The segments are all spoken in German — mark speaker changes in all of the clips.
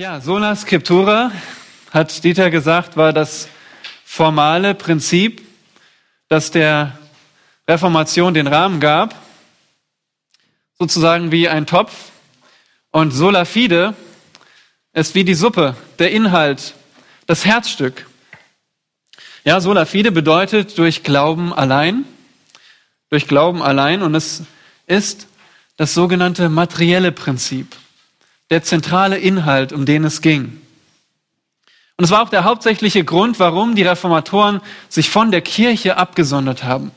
Speaker 1: Ja, Sola Scriptura, hat Dieter gesagt, war das formale Prinzip, das der Reformation den Rahmen gab, sozusagen wie ein Topf. Und Sola Fide ist wie die Suppe, der Inhalt, das Herzstück. Ja, Sola Fide bedeutet durch Glauben allein, durch Glauben allein und es ist das sogenannte materielle Prinzip der zentrale Inhalt, um den es ging. Und es war auch der hauptsächliche Grund, warum die Reformatoren sich von der Kirche abgesondert haben.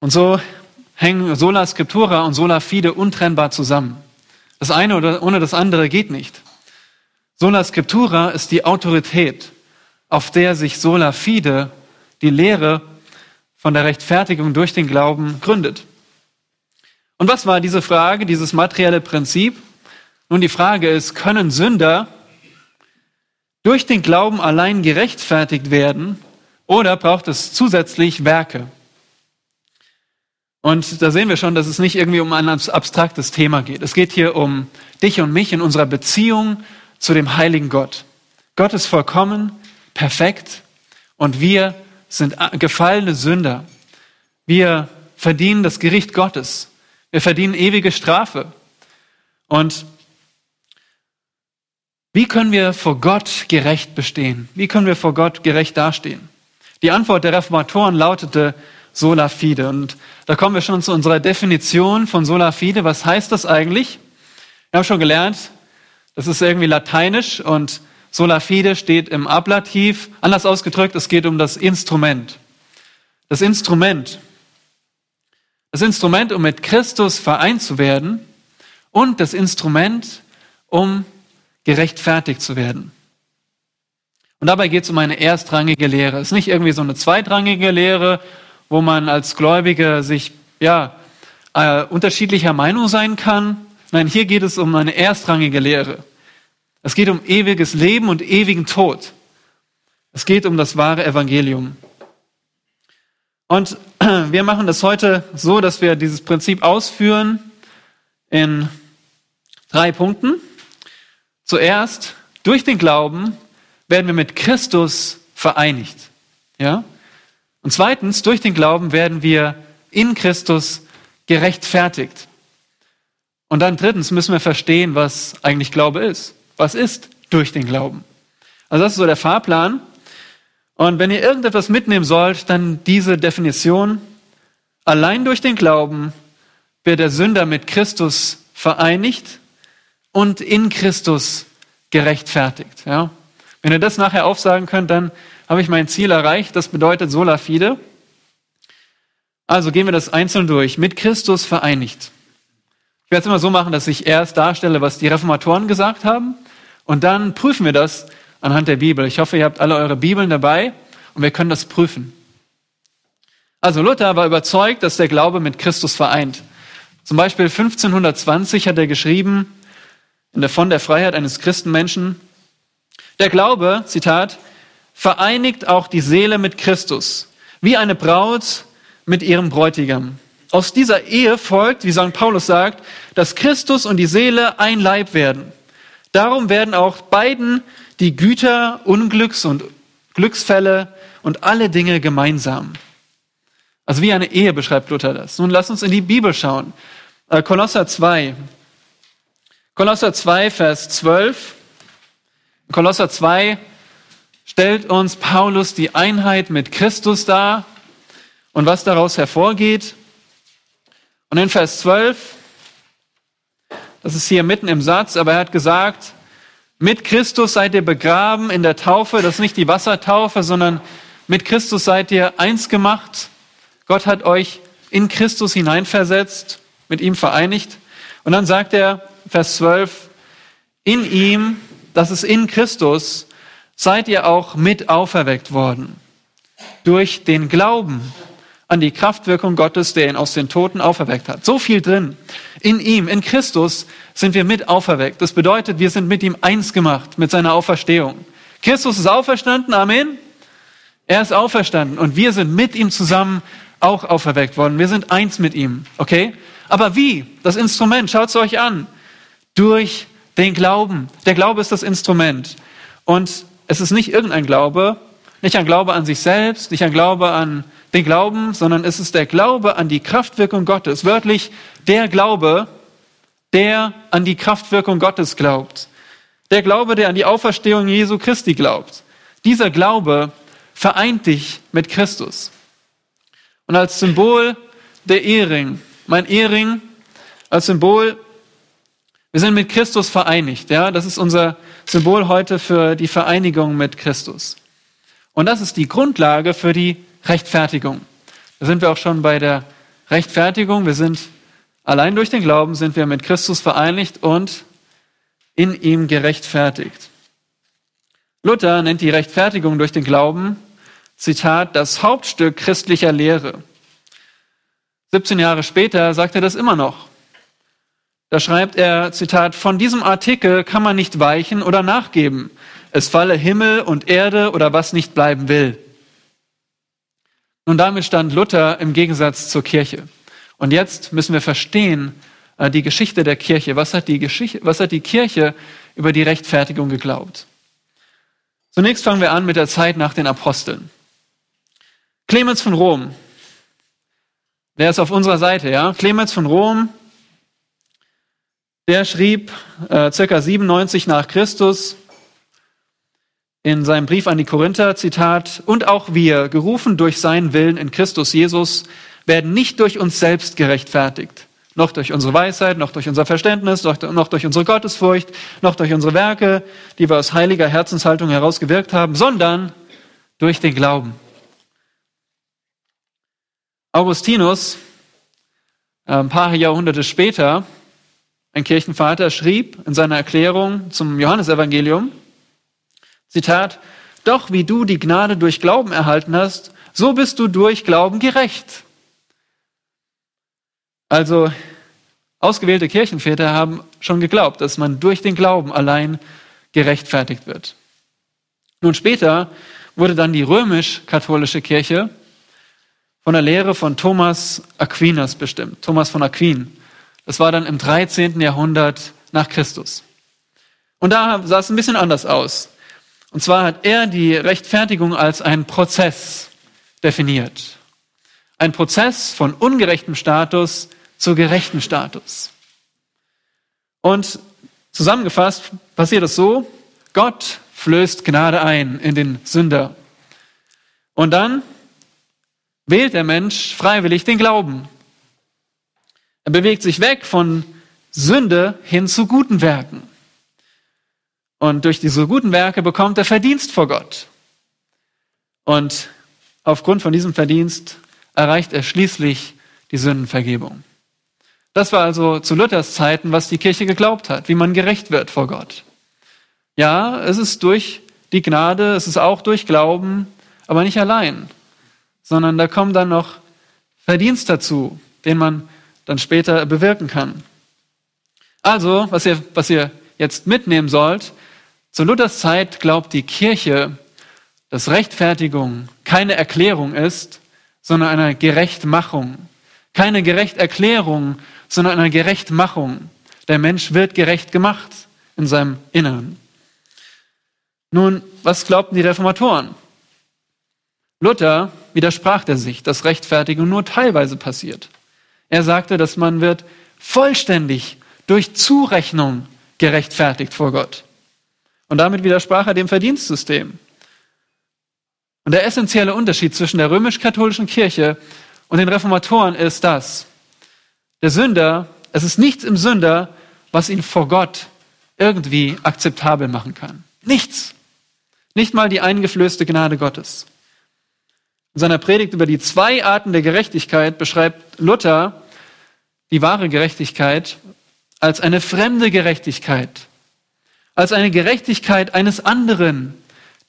Speaker 1: Und so hängen Sola Scriptura und Sola Fide untrennbar zusammen. Das eine oder ohne das andere geht nicht. Sola Scriptura ist die Autorität, auf der sich Sola Fide, die Lehre von der Rechtfertigung durch den Glauben, gründet. Und was war diese Frage, dieses materielle Prinzip? Nun, die Frage ist, können Sünder durch den Glauben allein gerechtfertigt werden oder braucht es zusätzlich Werke? Und da sehen wir schon, dass es nicht irgendwie um ein abstraktes Thema geht. Es geht hier um dich und mich in unserer Beziehung zu dem heiligen Gott. Gott ist vollkommen, perfekt und wir sind gefallene Sünder. Wir verdienen das Gericht Gottes. Wir verdienen ewige Strafe. Und wie können wir vor Gott gerecht bestehen? Wie können wir vor Gott gerecht dastehen? Die Antwort der Reformatoren lautete sola fide. Und da kommen wir schon zu unserer Definition von sola fide. Was heißt das eigentlich? Wir haben schon gelernt, das ist irgendwie lateinisch und sola fide steht im Ablativ. Anders ausgedrückt, es geht um das Instrument. Das Instrument, das Instrument, um mit Christus vereint zu werden und das Instrument, um gerechtfertigt zu werden. Und dabei geht es um eine erstrangige Lehre. Es ist nicht irgendwie so eine zweitrangige Lehre, wo man als Gläubige sich ja äh, unterschiedlicher Meinung sein kann. Nein, hier geht es um eine erstrangige Lehre. Es geht um ewiges Leben und ewigen Tod. Es geht um das wahre Evangelium. Und wir machen das heute so, dass wir dieses Prinzip ausführen in drei Punkten. Zuerst, durch den Glauben werden wir mit Christus vereinigt. Ja? Und zweitens, durch den Glauben werden wir in Christus gerechtfertigt. Und dann drittens müssen wir verstehen, was eigentlich Glaube ist. Was ist durch den Glauben? Also das ist so der Fahrplan. Und wenn ihr irgendetwas mitnehmen sollt, dann diese Definition. Allein durch den Glauben wird der Sünder mit Christus vereinigt und in Christus gerechtfertigt. Ja? Wenn ihr das nachher aufsagen könnt, dann habe ich mein Ziel erreicht. Das bedeutet sola fide. Also gehen wir das einzeln durch. Mit Christus vereinigt. Ich werde es immer so machen, dass ich erst darstelle, was die Reformatoren gesagt haben. Und dann prüfen wir das anhand der Bibel. Ich hoffe, ihr habt alle eure Bibeln dabei und wir können das prüfen. Also Luther war überzeugt, dass der Glaube mit Christus vereint. Zum Beispiel 1520 hat er geschrieben, in der von der Freiheit eines Christenmenschen, der Glaube, Zitat, vereinigt auch die Seele mit Christus, wie eine Braut mit ihrem Bräutigam. Aus dieser Ehe folgt, wie St. Paulus sagt, dass Christus und die Seele ein Leib werden. Darum werden auch beiden die Güter, Unglücks und Glücksfälle und alle Dinge gemeinsam. Also wie eine Ehe beschreibt Luther das. Nun lass uns in die Bibel schauen. Äh, Kolosser 2. Kolosser 2, Vers 12. Kolosser 2 stellt uns Paulus die Einheit mit Christus dar und was daraus hervorgeht. Und in Vers 12, das ist hier mitten im Satz, aber er hat gesagt, mit Christus seid ihr begraben in der Taufe. Das ist nicht die Wassertaufe, sondern mit Christus seid ihr eins gemacht. Gott hat euch in Christus hineinversetzt, mit ihm vereinigt. Und dann sagt er, Vers 12, in ihm, das ist in Christus, seid ihr auch mit auferweckt worden. Durch den Glauben an die Kraftwirkung Gottes, der ihn aus den Toten auferweckt hat. So viel drin. In ihm, in Christus sind wir mit auferweckt. Das bedeutet, wir sind mit ihm eins gemacht, mit seiner Auferstehung. Christus ist auferstanden, Amen. Er ist auferstanden und wir sind mit ihm zusammen auch auferweckt worden. Wir sind eins mit ihm, okay? Aber wie? Das Instrument, schaut es euch an. Durch den Glauben. Der Glaube ist das Instrument. Und es ist nicht irgendein Glaube, nicht ein Glaube an sich selbst, nicht ein Glaube an den Glauben, sondern es ist der Glaube an die Kraftwirkung Gottes. Wörtlich der Glaube, der an die Kraftwirkung Gottes glaubt. Der Glaube, der an die Auferstehung Jesu Christi glaubt. Dieser Glaube vereint dich mit Christus. Und als Symbol der Ehering, mein Ehering als Symbol, wir sind mit Christus vereinigt. Ja, das ist unser Symbol heute für die Vereinigung mit Christus. Und das ist die Grundlage für die Rechtfertigung. Da sind wir auch schon bei der Rechtfertigung. Wir sind allein durch den Glauben sind wir mit Christus vereinigt und in ihm gerechtfertigt. Luther nennt die Rechtfertigung durch den Glauben, Zitat, das Hauptstück christlicher Lehre. 17 Jahre später sagt er das immer noch. Da schreibt er, Zitat, von diesem Artikel kann man nicht weichen oder nachgeben. Es falle Himmel und Erde oder was nicht bleiben will. Nun, damit stand Luther im Gegensatz zur Kirche. Und jetzt müssen wir verstehen, äh, die Geschichte der Kirche. Was hat die, Geschichte, was hat die Kirche über die Rechtfertigung geglaubt? Zunächst fangen wir an mit der Zeit nach den Aposteln. Clemens von Rom, der ist auf unserer Seite, ja. Clemens von Rom, der schrieb äh, circa 97 nach Christus in seinem Brief an die Korinther, Zitat, und auch wir, gerufen durch seinen Willen in Christus Jesus, werden nicht durch uns selbst gerechtfertigt, noch durch unsere Weisheit, noch durch unser Verständnis, noch, durch unsere Gottesfurcht, noch durch unsere Werke, die wir aus heiliger Herzenshaltung herausgewirkt haben, sondern durch den Glauben. Augustinus, ein paar Jahrhunderte später, ein Kirchenvater, schrieb in seiner Erklärung zum Johannesevangelium, Zitat, doch wie du die Gnade durch Glauben erhalten hast, so bist du durch Glauben gerecht. Also ausgewählte Kirchenväter haben schon geglaubt, dass man durch den Glauben allein gerechtfertigt wird. Nun später wurde dann die römisch-katholische Kirche von der Lehre von Thomas Aquinas bestimmt. Thomas von Aquin. Das war dann im 13. Jahrhundert nach Christus. Und da sah es ein bisschen anders aus. Und zwar hat er die Rechtfertigung als einen Prozess definiert. Ein Prozess von ungerechtem Status zu gerechten Status. Und zusammengefasst passiert es so, Gott flößt Gnade ein in den Sünder. Und dann wählt der Mensch freiwillig den Glauben. Er bewegt sich weg von Sünde hin zu guten Werken. Und durch diese guten Werke bekommt er Verdienst vor Gott. Und aufgrund von diesem Verdienst erreicht er schließlich die Sündenvergebung. Das war also zu Luthers Zeiten, was die Kirche geglaubt hat, wie man gerecht wird vor Gott. Ja, es ist durch die Gnade, es ist auch durch Glauben, aber nicht allein, sondern da kommen dann noch Verdienst dazu, den man dann später bewirken kann. Also, was ihr, was ihr jetzt mitnehmen sollt, zu Luthers Zeit glaubt die Kirche, dass Rechtfertigung keine Erklärung ist, sondern eine Gerechtmachung. Keine Gerechterklärung, sondern eine Gerechtmachung. Der Mensch wird gerecht gemacht in seinem Inneren. Nun, was glaubten die Reformatoren? Luther widersprach er sich, dass Rechtfertigung nur teilweise passiert. Er sagte, dass man wird vollständig durch Zurechnung gerechtfertigt vor Gott. Und damit widersprach er dem Verdienstsystem. Und der essentielle Unterschied zwischen der römisch-katholischen Kirche und den Reformatoren ist das, der Sünder, es ist nichts im Sünder, was ihn vor Gott irgendwie akzeptabel machen kann. Nichts. Nicht mal die eingeflößte Gnade Gottes. In seiner Predigt über die zwei Arten der Gerechtigkeit beschreibt Luther die wahre Gerechtigkeit als eine fremde Gerechtigkeit, als eine Gerechtigkeit eines anderen,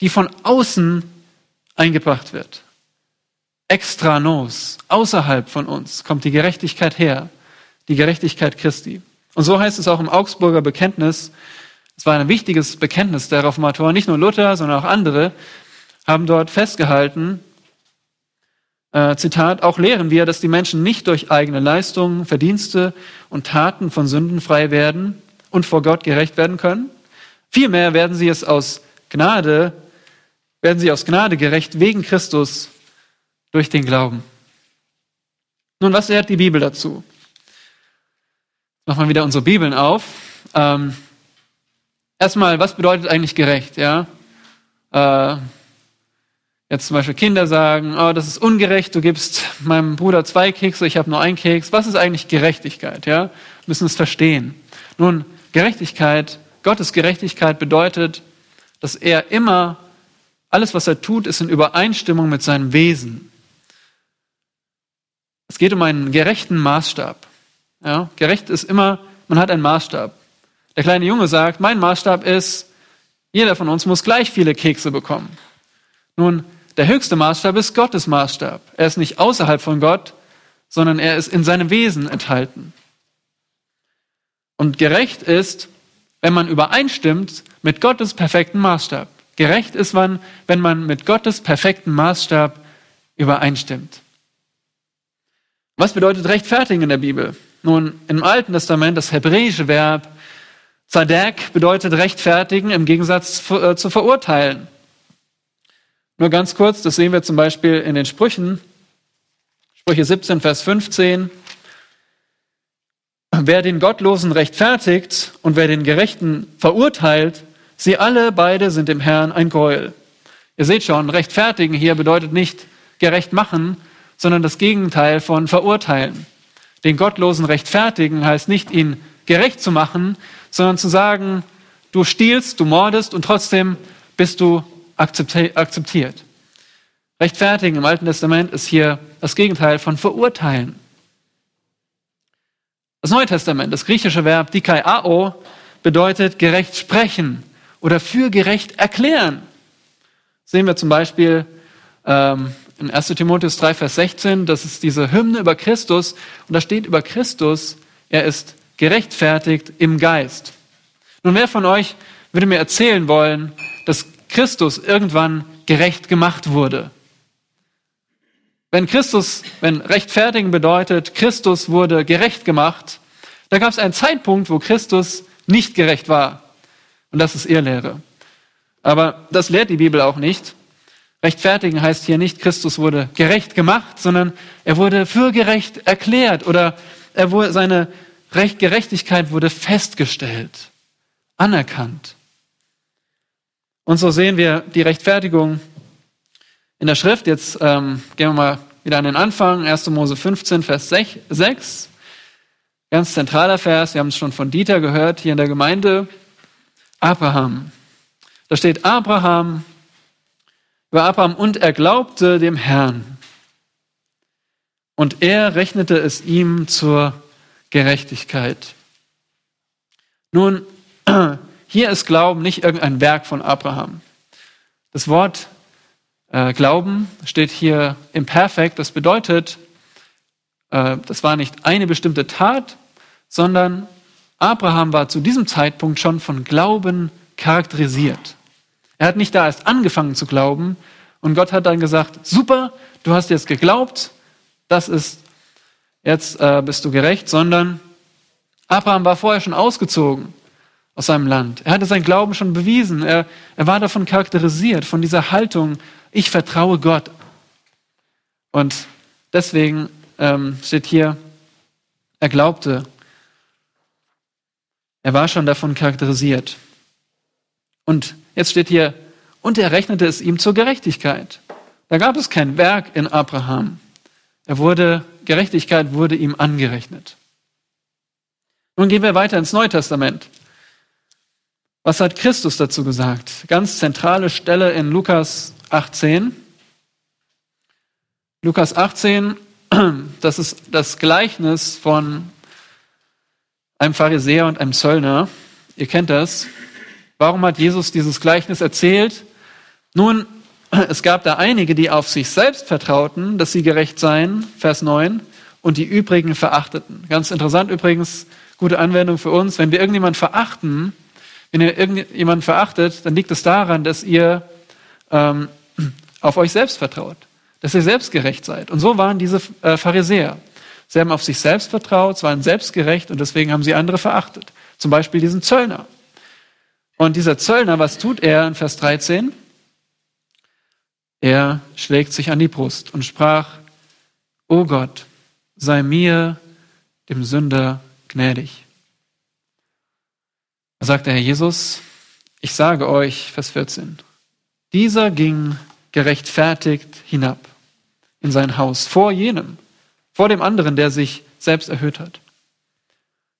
Speaker 1: die von außen eingebracht wird. Extra nos, außerhalb von uns kommt die Gerechtigkeit her die Gerechtigkeit Christi. Und so heißt es auch im Augsburger Bekenntnis, es war ein wichtiges Bekenntnis der Reformatoren, nicht nur Luther, sondern auch andere haben dort festgehalten, äh, Zitat, auch lehren wir, dass die Menschen nicht durch eigene Leistungen, Verdienste und Taten von Sünden frei werden und vor Gott gerecht werden können. Vielmehr werden sie es aus Gnade, werden sie aus Gnade gerecht wegen Christus durch den Glauben. Nun, was lehrt die Bibel dazu? Machen wir wieder unsere Bibeln auf. Ähm, erstmal, was bedeutet eigentlich gerecht? Ja, äh, jetzt zum Beispiel Kinder sagen, oh, das ist ungerecht, du gibst meinem Bruder zwei Kekse, ich habe nur einen Keks. Was ist eigentlich Gerechtigkeit? Ja, wir müssen es verstehen. Nun, Gerechtigkeit, Gottes Gerechtigkeit bedeutet, dass er immer alles, was er tut, ist in Übereinstimmung mit seinem Wesen. Es geht um einen gerechten Maßstab. Ja, gerecht ist immer, man hat einen Maßstab. Der kleine Junge sagt, mein Maßstab ist, jeder von uns muss gleich viele Kekse bekommen. Nun, der höchste Maßstab ist Gottes Maßstab. Er ist nicht außerhalb von Gott, sondern er ist in seinem Wesen enthalten. Und gerecht ist, wenn man übereinstimmt mit Gottes perfekten Maßstab. Gerecht ist man, wenn man mit Gottes perfekten Maßstab übereinstimmt. Was bedeutet rechtfertigen in der Bibel? Nun, im Alten Testament das hebräische Verb Zadek bedeutet rechtfertigen im Gegensatz äh, zu verurteilen. Nur ganz kurz, das sehen wir zum Beispiel in den Sprüchen. Sprüche 17, Vers 15. Wer den Gottlosen rechtfertigt und wer den Gerechten verurteilt, sie alle beide sind dem Herrn ein Gräuel. Ihr seht schon, rechtfertigen hier bedeutet nicht gerecht machen, sondern das Gegenteil von verurteilen. Den Gottlosen rechtfertigen heißt nicht, ihn gerecht zu machen, sondern zu sagen, du stiehlst, du mordest und trotzdem bist du akzeptiert. Rechtfertigen im Alten Testament ist hier das Gegenteil von verurteilen. Das Neue Testament, das griechische Verb dikaiao, bedeutet gerecht sprechen oder für gerecht erklären. sehen wir zum Beispiel ähm, in 1 Timotheus 3, Vers 16, das ist diese Hymne über Christus und da steht über Christus, er ist gerechtfertigt im Geist. Nun, wer von euch würde mir erzählen wollen, dass Christus irgendwann gerecht gemacht wurde? Wenn Christus, wenn rechtfertigen bedeutet, Christus wurde gerecht gemacht, da gab es einen Zeitpunkt, wo Christus nicht gerecht war. Und das ist Irrlehre. Aber das lehrt die Bibel auch nicht. Rechtfertigen heißt hier nicht, Christus wurde gerecht gemacht, sondern er wurde für gerecht erklärt oder er wurde, seine Recht, Gerechtigkeit wurde festgestellt, anerkannt. Und so sehen wir die Rechtfertigung in der Schrift. Jetzt ähm, gehen wir mal wieder an den Anfang. 1. Mose 15, Vers 6. Ganz zentraler Vers. Wir haben es schon von Dieter gehört hier in der Gemeinde. Abraham. Da steht Abraham über Abraham und er glaubte dem Herrn. Und er rechnete es ihm zur Gerechtigkeit. Nun, hier ist Glauben nicht irgendein Werk von Abraham. Das Wort äh, Glauben steht hier im Perfekt. Das bedeutet, äh, das war nicht eine bestimmte Tat, sondern Abraham war zu diesem Zeitpunkt schon von Glauben charakterisiert. Er hat nicht da erst angefangen zu glauben und Gott hat dann gesagt, super, du hast jetzt geglaubt, das ist jetzt äh, bist du gerecht, sondern Abraham war vorher schon ausgezogen aus seinem Land. Er hatte seinen Glauben schon bewiesen. Er, er war davon charakterisiert, von dieser Haltung, ich vertraue Gott. Und deswegen ähm, steht hier, er glaubte. Er war schon davon charakterisiert. Und jetzt steht hier, und er rechnete es ihm zur Gerechtigkeit. Da gab es kein Werk in Abraham. Er wurde, Gerechtigkeit wurde ihm angerechnet. Nun gehen wir weiter ins Neue Testament. Was hat Christus dazu gesagt? Ganz zentrale Stelle in Lukas 18. Lukas 18, das ist das Gleichnis von einem Pharisäer und einem Zöllner. Ihr kennt das. Warum hat Jesus dieses Gleichnis erzählt? Nun, es gab da einige, die auf sich selbst vertrauten, dass sie gerecht seien, Vers 9, und die übrigen verachteten. Ganz interessant übrigens, gute Anwendung für uns. Wenn wir irgendjemanden verachten, wenn ihr irgendjemanden verachtet, dann liegt es daran, dass ihr ähm, auf euch selbst vertraut, dass ihr selbstgerecht seid. Und so waren diese äh, Pharisäer. Sie haben auf sich selbst vertraut, waren selbstgerecht und deswegen haben sie andere verachtet. Zum Beispiel diesen Zöllner. Und dieser Zöllner, was tut er in Vers 13? Er schlägt sich an die Brust und sprach, O Gott, sei mir, dem Sünder, gnädig. Da sagt der Herr Jesus, ich sage euch, Vers 14, dieser ging gerechtfertigt hinab in sein Haus vor jenem, vor dem anderen, der sich selbst erhöht hat.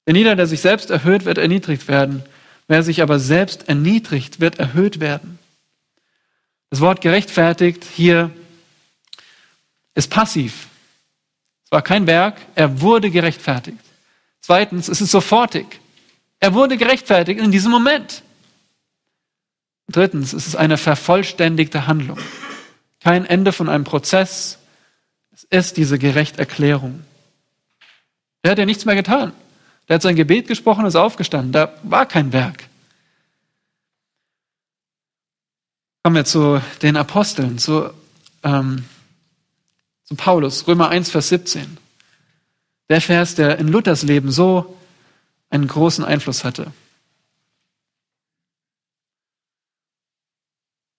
Speaker 1: Denn jeder, der sich selbst erhöht, wird erniedrigt werden. Wer sich aber selbst erniedrigt, wird erhöht werden. Das Wort gerechtfertigt hier ist passiv. Es war kein Werk, er wurde gerechtfertigt. Zweitens, es ist sofortig. Er wurde gerechtfertigt in diesem Moment. Drittens, es ist eine vervollständigte Handlung. Kein Ende von einem Prozess. Es ist diese Gerechterklärung. Er hat ja nichts mehr getan. Der hat sein Gebet gesprochen ist aufgestanden. Da war kein Werk. Kommen wir zu den Aposteln, zu, ähm, zu Paulus, Römer 1, Vers 17. Der Vers, der in Luthers Leben so einen großen Einfluss hatte.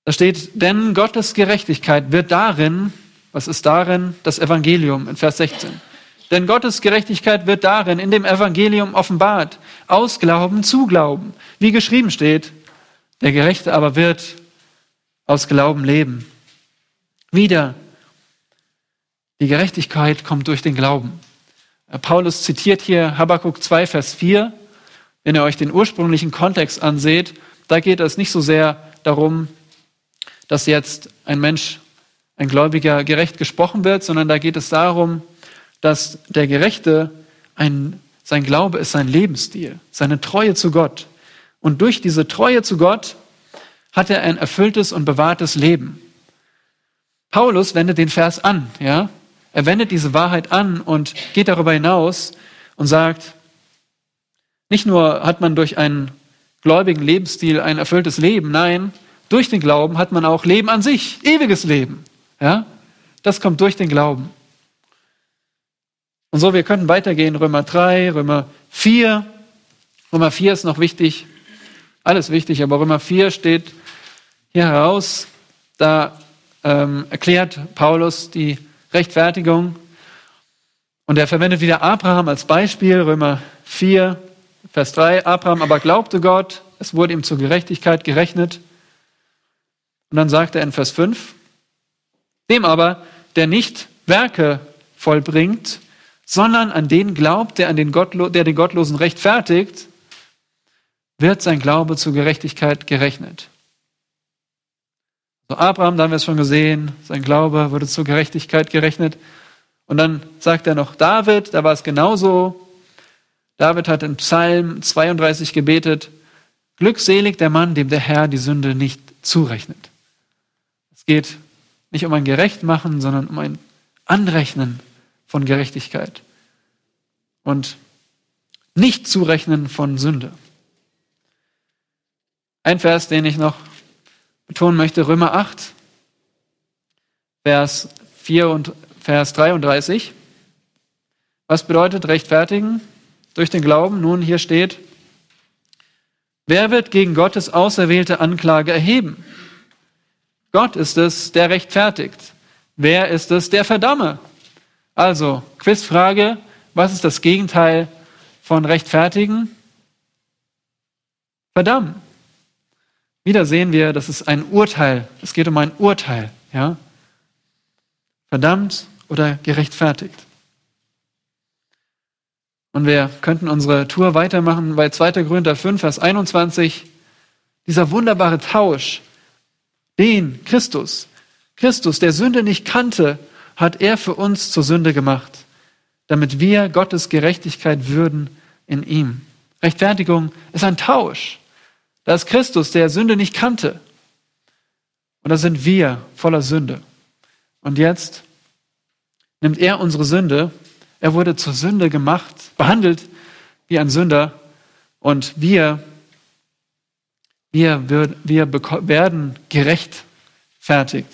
Speaker 1: Da steht, denn Gottes Gerechtigkeit wird darin, was ist darin? Das Evangelium in Vers 16. Denn Gottes Gerechtigkeit wird darin, in dem Evangelium offenbart, aus Glauben zu Glauben. Wie geschrieben steht, der Gerechte aber wird aus Glauben leben. Wieder, die Gerechtigkeit kommt durch den Glauben. Paulus zitiert hier Habakkuk 2, Vers 4. Wenn ihr euch den ursprünglichen Kontext anseht, da geht es nicht so sehr darum, dass jetzt ein Mensch, ein Gläubiger gerecht gesprochen wird, sondern da geht es darum, dass der Gerechte ein, sein Glaube ist sein Lebensstil, seine Treue zu Gott. Und durch diese Treue zu Gott hat er ein erfülltes und bewahrtes Leben. Paulus wendet den Vers an, ja. Er wendet diese Wahrheit an und geht darüber hinaus und sagt, nicht nur hat man durch einen gläubigen Lebensstil ein erfülltes Leben, nein, durch den Glauben hat man auch Leben an sich, ewiges Leben. Ja? Das kommt durch den Glauben. Und so, wir könnten weitergehen, Römer 3, Römer 4. Römer 4 ist noch wichtig, alles wichtig, aber Römer 4 steht hier heraus, da ähm, erklärt Paulus die Rechtfertigung und er verwendet wieder Abraham als Beispiel, Römer 4, Vers 3. Abraham aber glaubte Gott, es wurde ihm zur Gerechtigkeit gerechnet. Und dann sagt er in Vers 5, dem aber, der nicht Werke vollbringt, sondern an den glaubt, der, an den, Gottlo der den Gottlosen rechtfertigt, wird sein Glaube zur Gerechtigkeit gerechnet. So Abraham, da haben wir es schon gesehen, sein Glaube wurde zur Gerechtigkeit gerechnet. Und dann sagt er noch David, da war es genauso. David hat in Psalm 32 gebetet, glückselig der Mann, dem der Herr die Sünde nicht zurechnet. Es geht nicht um ein Gerechtmachen, sondern um ein Anrechnen von Gerechtigkeit und nicht zurechnen von Sünde. Ein Vers, den ich noch betonen möchte, Römer 8, Vers 4 und Vers 33. Was bedeutet rechtfertigen? Durch den Glauben. Nun, hier steht, wer wird gegen Gottes auserwählte Anklage erheben? Gott ist es, der rechtfertigt. Wer ist es, der verdamme? Also, Quizfrage, was ist das Gegenteil von rechtfertigen? Verdammen. Wieder sehen wir, das ist ein Urteil. Es geht um ein Urteil, ja? Verdammt oder gerechtfertigt. Und wir könnten unsere Tour weitermachen bei 2. Korinther 5, Vers 21. Dieser wunderbare Tausch den Christus, Christus, der Sünde nicht kannte, hat er für uns zur Sünde gemacht, damit wir Gottes Gerechtigkeit würden in ihm. Rechtfertigung ist ein Tausch. Da ist Christus, der Sünde nicht kannte. Und da sind wir voller Sünde. Und jetzt nimmt er unsere Sünde. Er wurde zur Sünde gemacht, behandelt wie ein Sünder. Und wir wir, wir werden gerechtfertigt.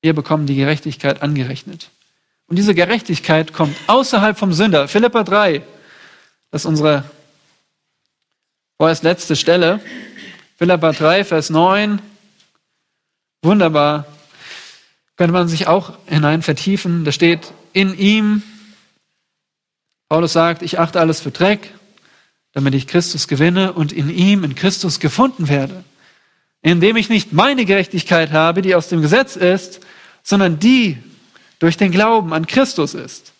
Speaker 1: Wir bekommen die Gerechtigkeit angerechnet. Und diese Gerechtigkeit kommt außerhalb vom Sünder. Philippa 3, das ist unsere Vorerst letzte Stelle. Philippa 3, Vers 9. Wunderbar. Könnte man sich auch hinein vertiefen. Da steht, in ihm, Paulus sagt, ich achte alles für Dreck, damit ich Christus gewinne und in ihm, in Christus gefunden werde. Indem ich nicht meine Gerechtigkeit habe, die aus dem Gesetz ist, sondern die durch den Glauben an Christus ist.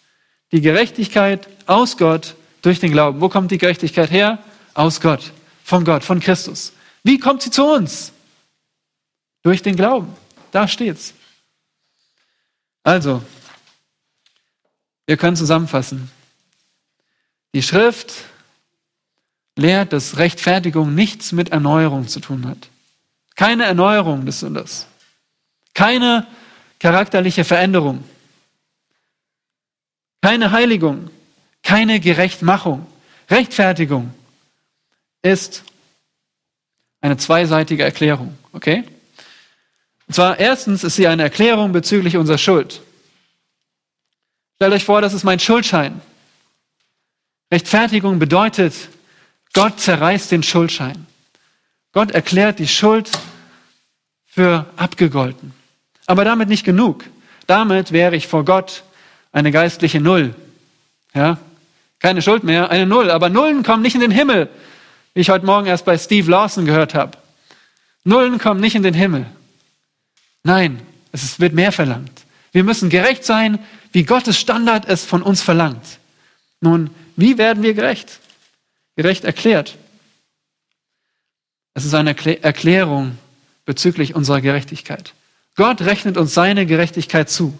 Speaker 1: Die Gerechtigkeit aus Gott durch den Glauben. Wo kommt die Gerechtigkeit her? Aus Gott, von Gott, von Christus. Wie kommt sie zu uns? Durch den Glauben. Da steht's. Also, wir können zusammenfassen. Die Schrift lehrt, dass Rechtfertigung nichts mit Erneuerung zu tun hat. Keine Erneuerung des Sünders. Keine charakterliche Veränderung. Keine Heiligung. Keine Gerechtmachung. Rechtfertigung ist eine zweiseitige Erklärung. Okay? Und zwar erstens ist sie eine Erklärung bezüglich unserer Schuld. Stellt euch vor, das ist mein Schuldschein. Rechtfertigung bedeutet, Gott zerreißt den Schuldschein. Gott erklärt die Schuld für abgegolten. Aber damit nicht genug. Damit wäre ich vor Gott eine geistliche Null. Ja? Keine Schuld mehr, eine Null. Aber Nullen kommen nicht in den Himmel, wie ich heute Morgen erst bei Steve Lawson gehört habe. Nullen kommen nicht in den Himmel. Nein, es wird mehr verlangt. Wir müssen gerecht sein, wie Gottes Standard es von uns verlangt. Nun, wie werden wir gerecht? Gerecht erklärt. Es ist eine Erklärung bezüglich unserer Gerechtigkeit. Gott rechnet uns seine Gerechtigkeit zu.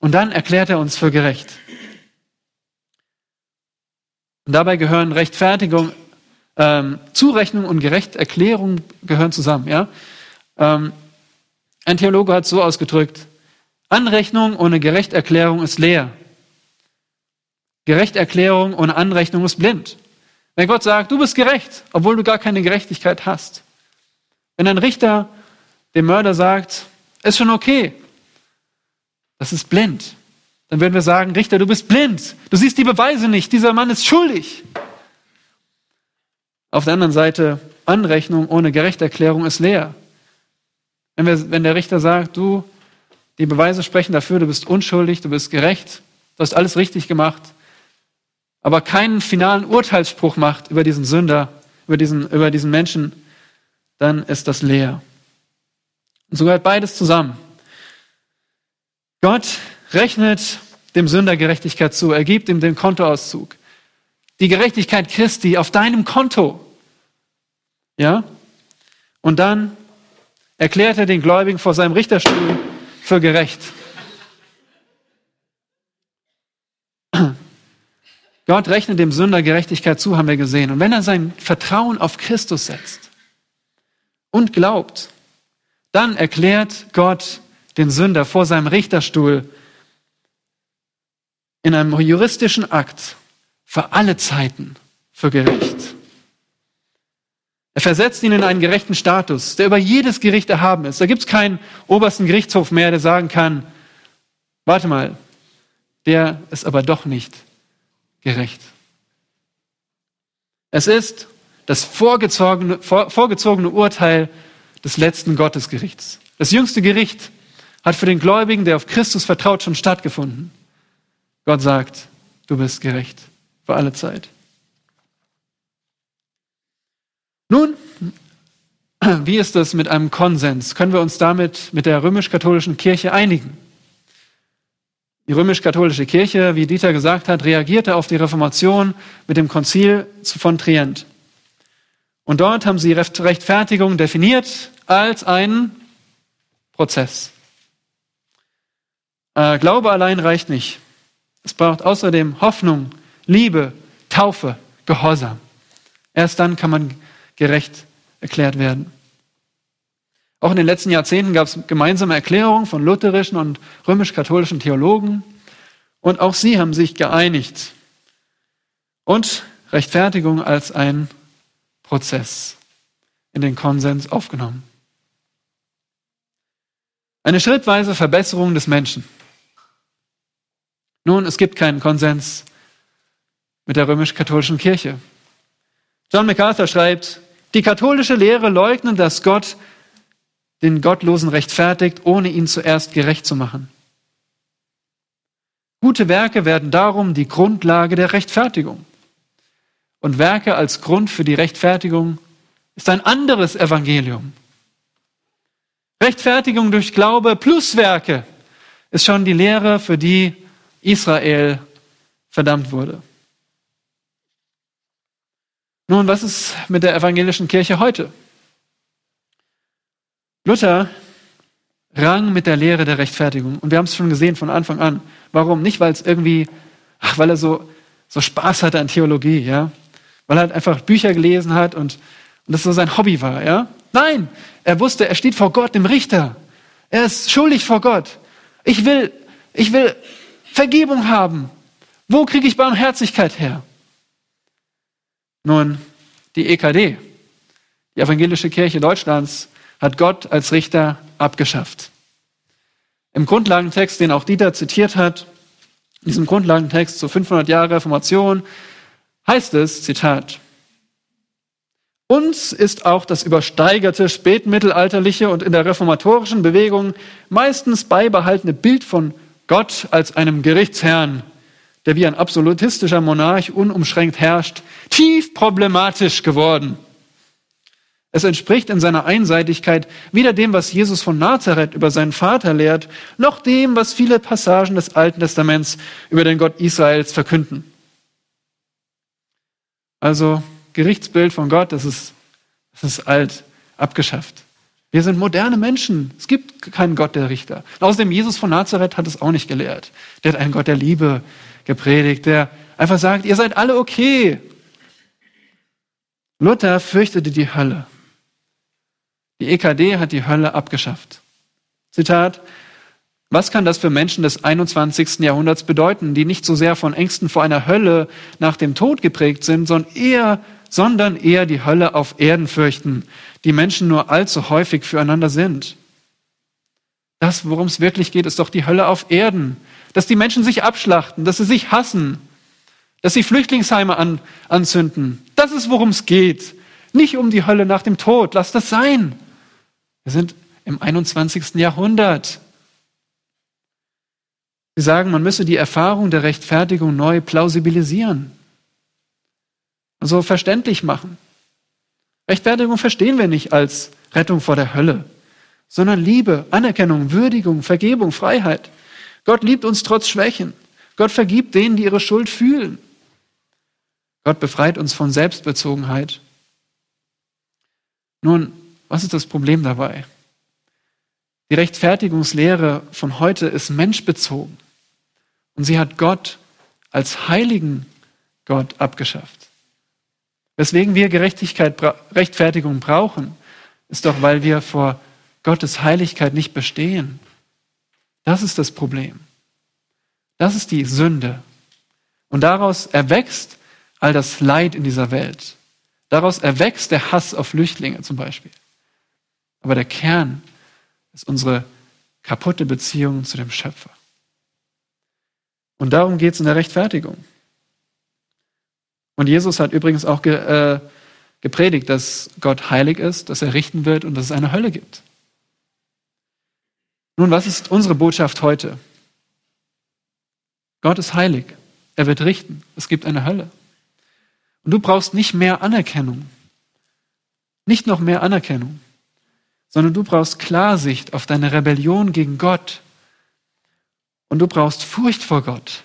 Speaker 1: Und dann erklärt er uns für gerecht. Und dabei gehören Rechtfertigung, ähm, Zurechnung und Gerechterklärung gehören zusammen. Ja? Ähm, ein Theologe hat es so ausgedrückt, Anrechnung ohne Gerechterklärung ist leer. Gerechterklärung ohne Anrechnung ist blind. Wenn Gott sagt, du bist gerecht, obwohl du gar keine Gerechtigkeit hast. Wenn ein Richter dem Mörder sagt, ist schon okay, das ist blind. Dann würden wir sagen, Richter, du bist blind. Du siehst die Beweise nicht. Dieser Mann ist schuldig. Auf der anderen Seite, Anrechnung ohne Gerechterklärung ist leer. Wenn, wir, wenn der Richter sagt, du, die Beweise sprechen dafür, du bist unschuldig, du bist gerecht, du hast alles richtig gemacht, aber keinen finalen Urteilsspruch macht über diesen Sünder, über diesen, über diesen Menschen, dann ist das leer. Und so gehört beides zusammen. Gott rechnet dem Sünder Gerechtigkeit zu, er gibt ihm den Kontoauszug. Die Gerechtigkeit Christi auf deinem Konto. Ja? Und dann erklärt er den Gläubigen vor seinem Richterstuhl für gerecht. Gott rechnet dem Sünder Gerechtigkeit zu, haben wir gesehen. Und wenn er sein Vertrauen auf Christus setzt und glaubt, dann erklärt Gott den Sünder vor seinem Richterstuhl in einem juristischen Akt für alle Zeiten für gerecht. Er versetzt ihn in einen gerechten Status, der über jedes Gericht erhaben ist. Da gibt es keinen obersten Gerichtshof mehr, der sagen kann, warte mal, der ist aber doch nicht gerecht. Es ist das vorgezogene, vor, vorgezogene Urteil des letzten Gottesgerichts. Das jüngste Gericht hat für den Gläubigen, der auf Christus vertraut, schon stattgefunden. Gott sagt, du bist gerecht für alle Zeit. Nun, wie ist das mit einem Konsens? Können wir uns damit mit der römisch-katholischen Kirche einigen? Die römisch-katholische Kirche, wie Dieter gesagt hat, reagierte auf die Reformation mit dem Konzil von Trient. Und dort haben sie Rechtfertigung definiert als einen Prozess. Äh, Glaube allein reicht nicht. Es braucht außerdem Hoffnung, Liebe, Taufe, Gehorsam. Erst dann kann man gerecht erklärt werden. Auch in den letzten Jahrzehnten gab es gemeinsame Erklärungen von lutherischen und römisch-katholischen Theologen. Und auch sie haben sich geeinigt. Und Rechtfertigung als ein Prozess in den Konsens aufgenommen. Eine schrittweise Verbesserung des Menschen. Nun, es gibt keinen Konsens mit der römisch-katholischen Kirche. John MacArthur schreibt, die katholische Lehre leugnet, dass Gott den Gottlosen rechtfertigt, ohne ihn zuerst gerecht zu machen. Gute Werke werden darum die Grundlage der Rechtfertigung. Und Werke als Grund für die Rechtfertigung ist ein anderes Evangelium. Rechtfertigung durch Glaube plus Werke ist schon die Lehre, für die Israel verdammt wurde. Nun, was ist mit der evangelischen Kirche heute? Luther rang mit der Lehre der Rechtfertigung. Und wir haben es schon gesehen von Anfang an. Warum? Nicht, weil es irgendwie, ach, weil er so, so Spaß hatte an Theologie, ja. Weil er halt einfach Bücher gelesen hat und, und das so sein Hobby war, ja. Nein, er wusste, er steht vor Gott, dem Richter. Er ist schuldig vor Gott. Ich will, ich will Vergebung haben. Wo kriege ich Barmherzigkeit her? Nun, die EKD, die Evangelische Kirche Deutschlands, hat Gott als Richter abgeschafft. Im Grundlagentext, den auch Dieter zitiert hat, in diesem Grundlagentext zu 500 Jahre Reformation, heißt es, Zitat, uns ist auch das übersteigerte spätmittelalterliche und in der reformatorischen Bewegung meistens beibehaltene Bild von Gott als einem Gerichtsherrn, der wie ein absolutistischer Monarch unumschränkt herrscht, tief problematisch geworden. Es entspricht in seiner Einseitigkeit weder dem, was Jesus von Nazareth über seinen Vater lehrt, noch dem, was viele Passagen des Alten Testaments über den Gott Israels verkünden. Also Gerichtsbild von Gott, das ist, das ist alt, abgeschafft. Wir sind moderne Menschen. Es gibt keinen Gott der Richter. außerdem, Jesus von Nazareth hat es auch nicht gelehrt. Der hat einen Gott der Liebe gepredigt, der einfach sagt, ihr seid alle okay. Luther fürchtete die Hölle. Die EKD hat die Hölle abgeschafft. Zitat, was kann das für Menschen des 21. Jahrhunderts bedeuten, die nicht so sehr von Ängsten vor einer Hölle nach dem Tod geprägt sind, sondern eher, sondern eher die Hölle auf Erden fürchten, die Menschen nur allzu häufig füreinander sind? Das, worum es wirklich geht, ist doch die Hölle auf Erden. Dass die Menschen sich abschlachten, dass sie sich hassen, dass sie Flüchtlingsheime an, anzünden. Das ist, worum es geht. Nicht um die Hölle nach dem Tod. Lass das sein. Wir sind im 21. Jahrhundert. Sie sagen, man müsse die Erfahrung der Rechtfertigung neu plausibilisieren. Also verständlich machen. Rechtfertigung verstehen wir nicht als Rettung vor der Hölle, sondern Liebe, Anerkennung, Würdigung, Vergebung, Freiheit. Gott liebt uns trotz Schwächen. Gott vergibt denen, die ihre Schuld fühlen. Gott befreit uns von Selbstbezogenheit. Nun, was ist das Problem dabei? Die Rechtfertigungslehre von heute ist menschbezogen. Und sie hat Gott als heiligen Gott abgeschafft. Weswegen wir Gerechtigkeit, Rechtfertigung brauchen, ist doch, weil wir vor Gottes Heiligkeit nicht bestehen. Das ist das Problem. Das ist die Sünde. Und daraus erwächst all das Leid in dieser Welt. Daraus erwächst der Hass auf Flüchtlinge zum Beispiel. Aber der Kern ist unsere kaputte Beziehung zu dem Schöpfer. Und darum geht es in der Rechtfertigung. Und Jesus hat übrigens auch ge, äh, gepredigt, dass Gott heilig ist, dass er richten wird und dass es eine Hölle gibt. Nun, was ist unsere Botschaft heute? Gott ist heilig. Er wird richten. Es gibt eine Hölle. Und du brauchst nicht mehr Anerkennung. Nicht noch mehr Anerkennung sondern du brauchst Klarsicht auf deine Rebellion gegen Gott. Und du brauchst Furcht vor Gott.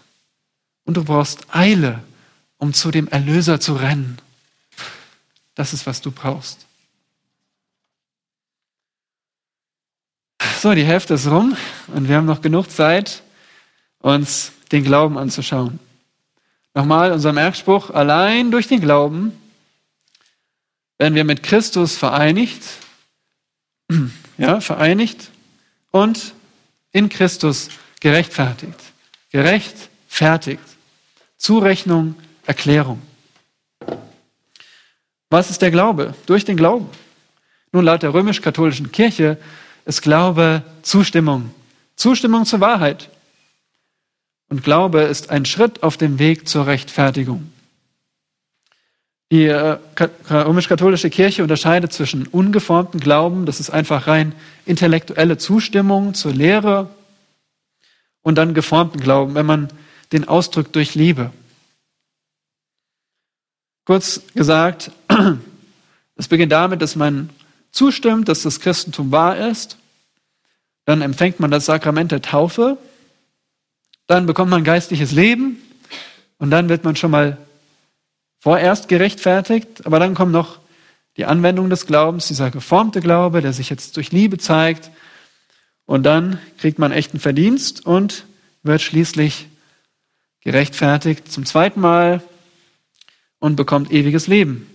Speaker 1: Und du brauchst Eile, um zu dem Erlöser zu rennen. Das ist, was du brauchst. So, die Hälfte ist rum und wir haben noch genug Zeit, uns den Glauben anzuschauen. Nochmal unser Merkspruch, allein durch den Glauben werden wir mit Christus vereinigt ja, vereinigt und in Christus gerechtfertigt. Gerechtfertigt. Zurechnung, Erklärung. Was ist der Glaube? Durch den Glauben. Nun, laut der römisch-katholischen Kirche ist Glaube Zustimmung. Zustimmung zur Wahrheit. Und Glaube ist ein Schritt auf dem Weg zur Rechtfertigung. Die äh, römisch-katholische Kirche unterscheidet zwischen ungeformten Glauben, das ist einfach rein intellektuelle Zustimmung zur Lehre, und dann geformten Glauben, wenn man den Ausdruck durch Liebe. Kurz gesagt, es beginnt damit, dass man zustimmt, dass das Christentum wahr ist. Dann empfängt man das Sakrament der Taufe. Dann bekommt man geistliches Leben. Und dann wird man schon mal vorerst gerechtfertigt. Aber dann kommt noch die Anwendung des Glaubens, dieser geformte Glaube, der sich jetzt durch Liebe zeigt. Und dann kriegt man echten Verdienst und wird schließlich gerechtfertigt zum zweiten Mal und bekommt ewiges Leben.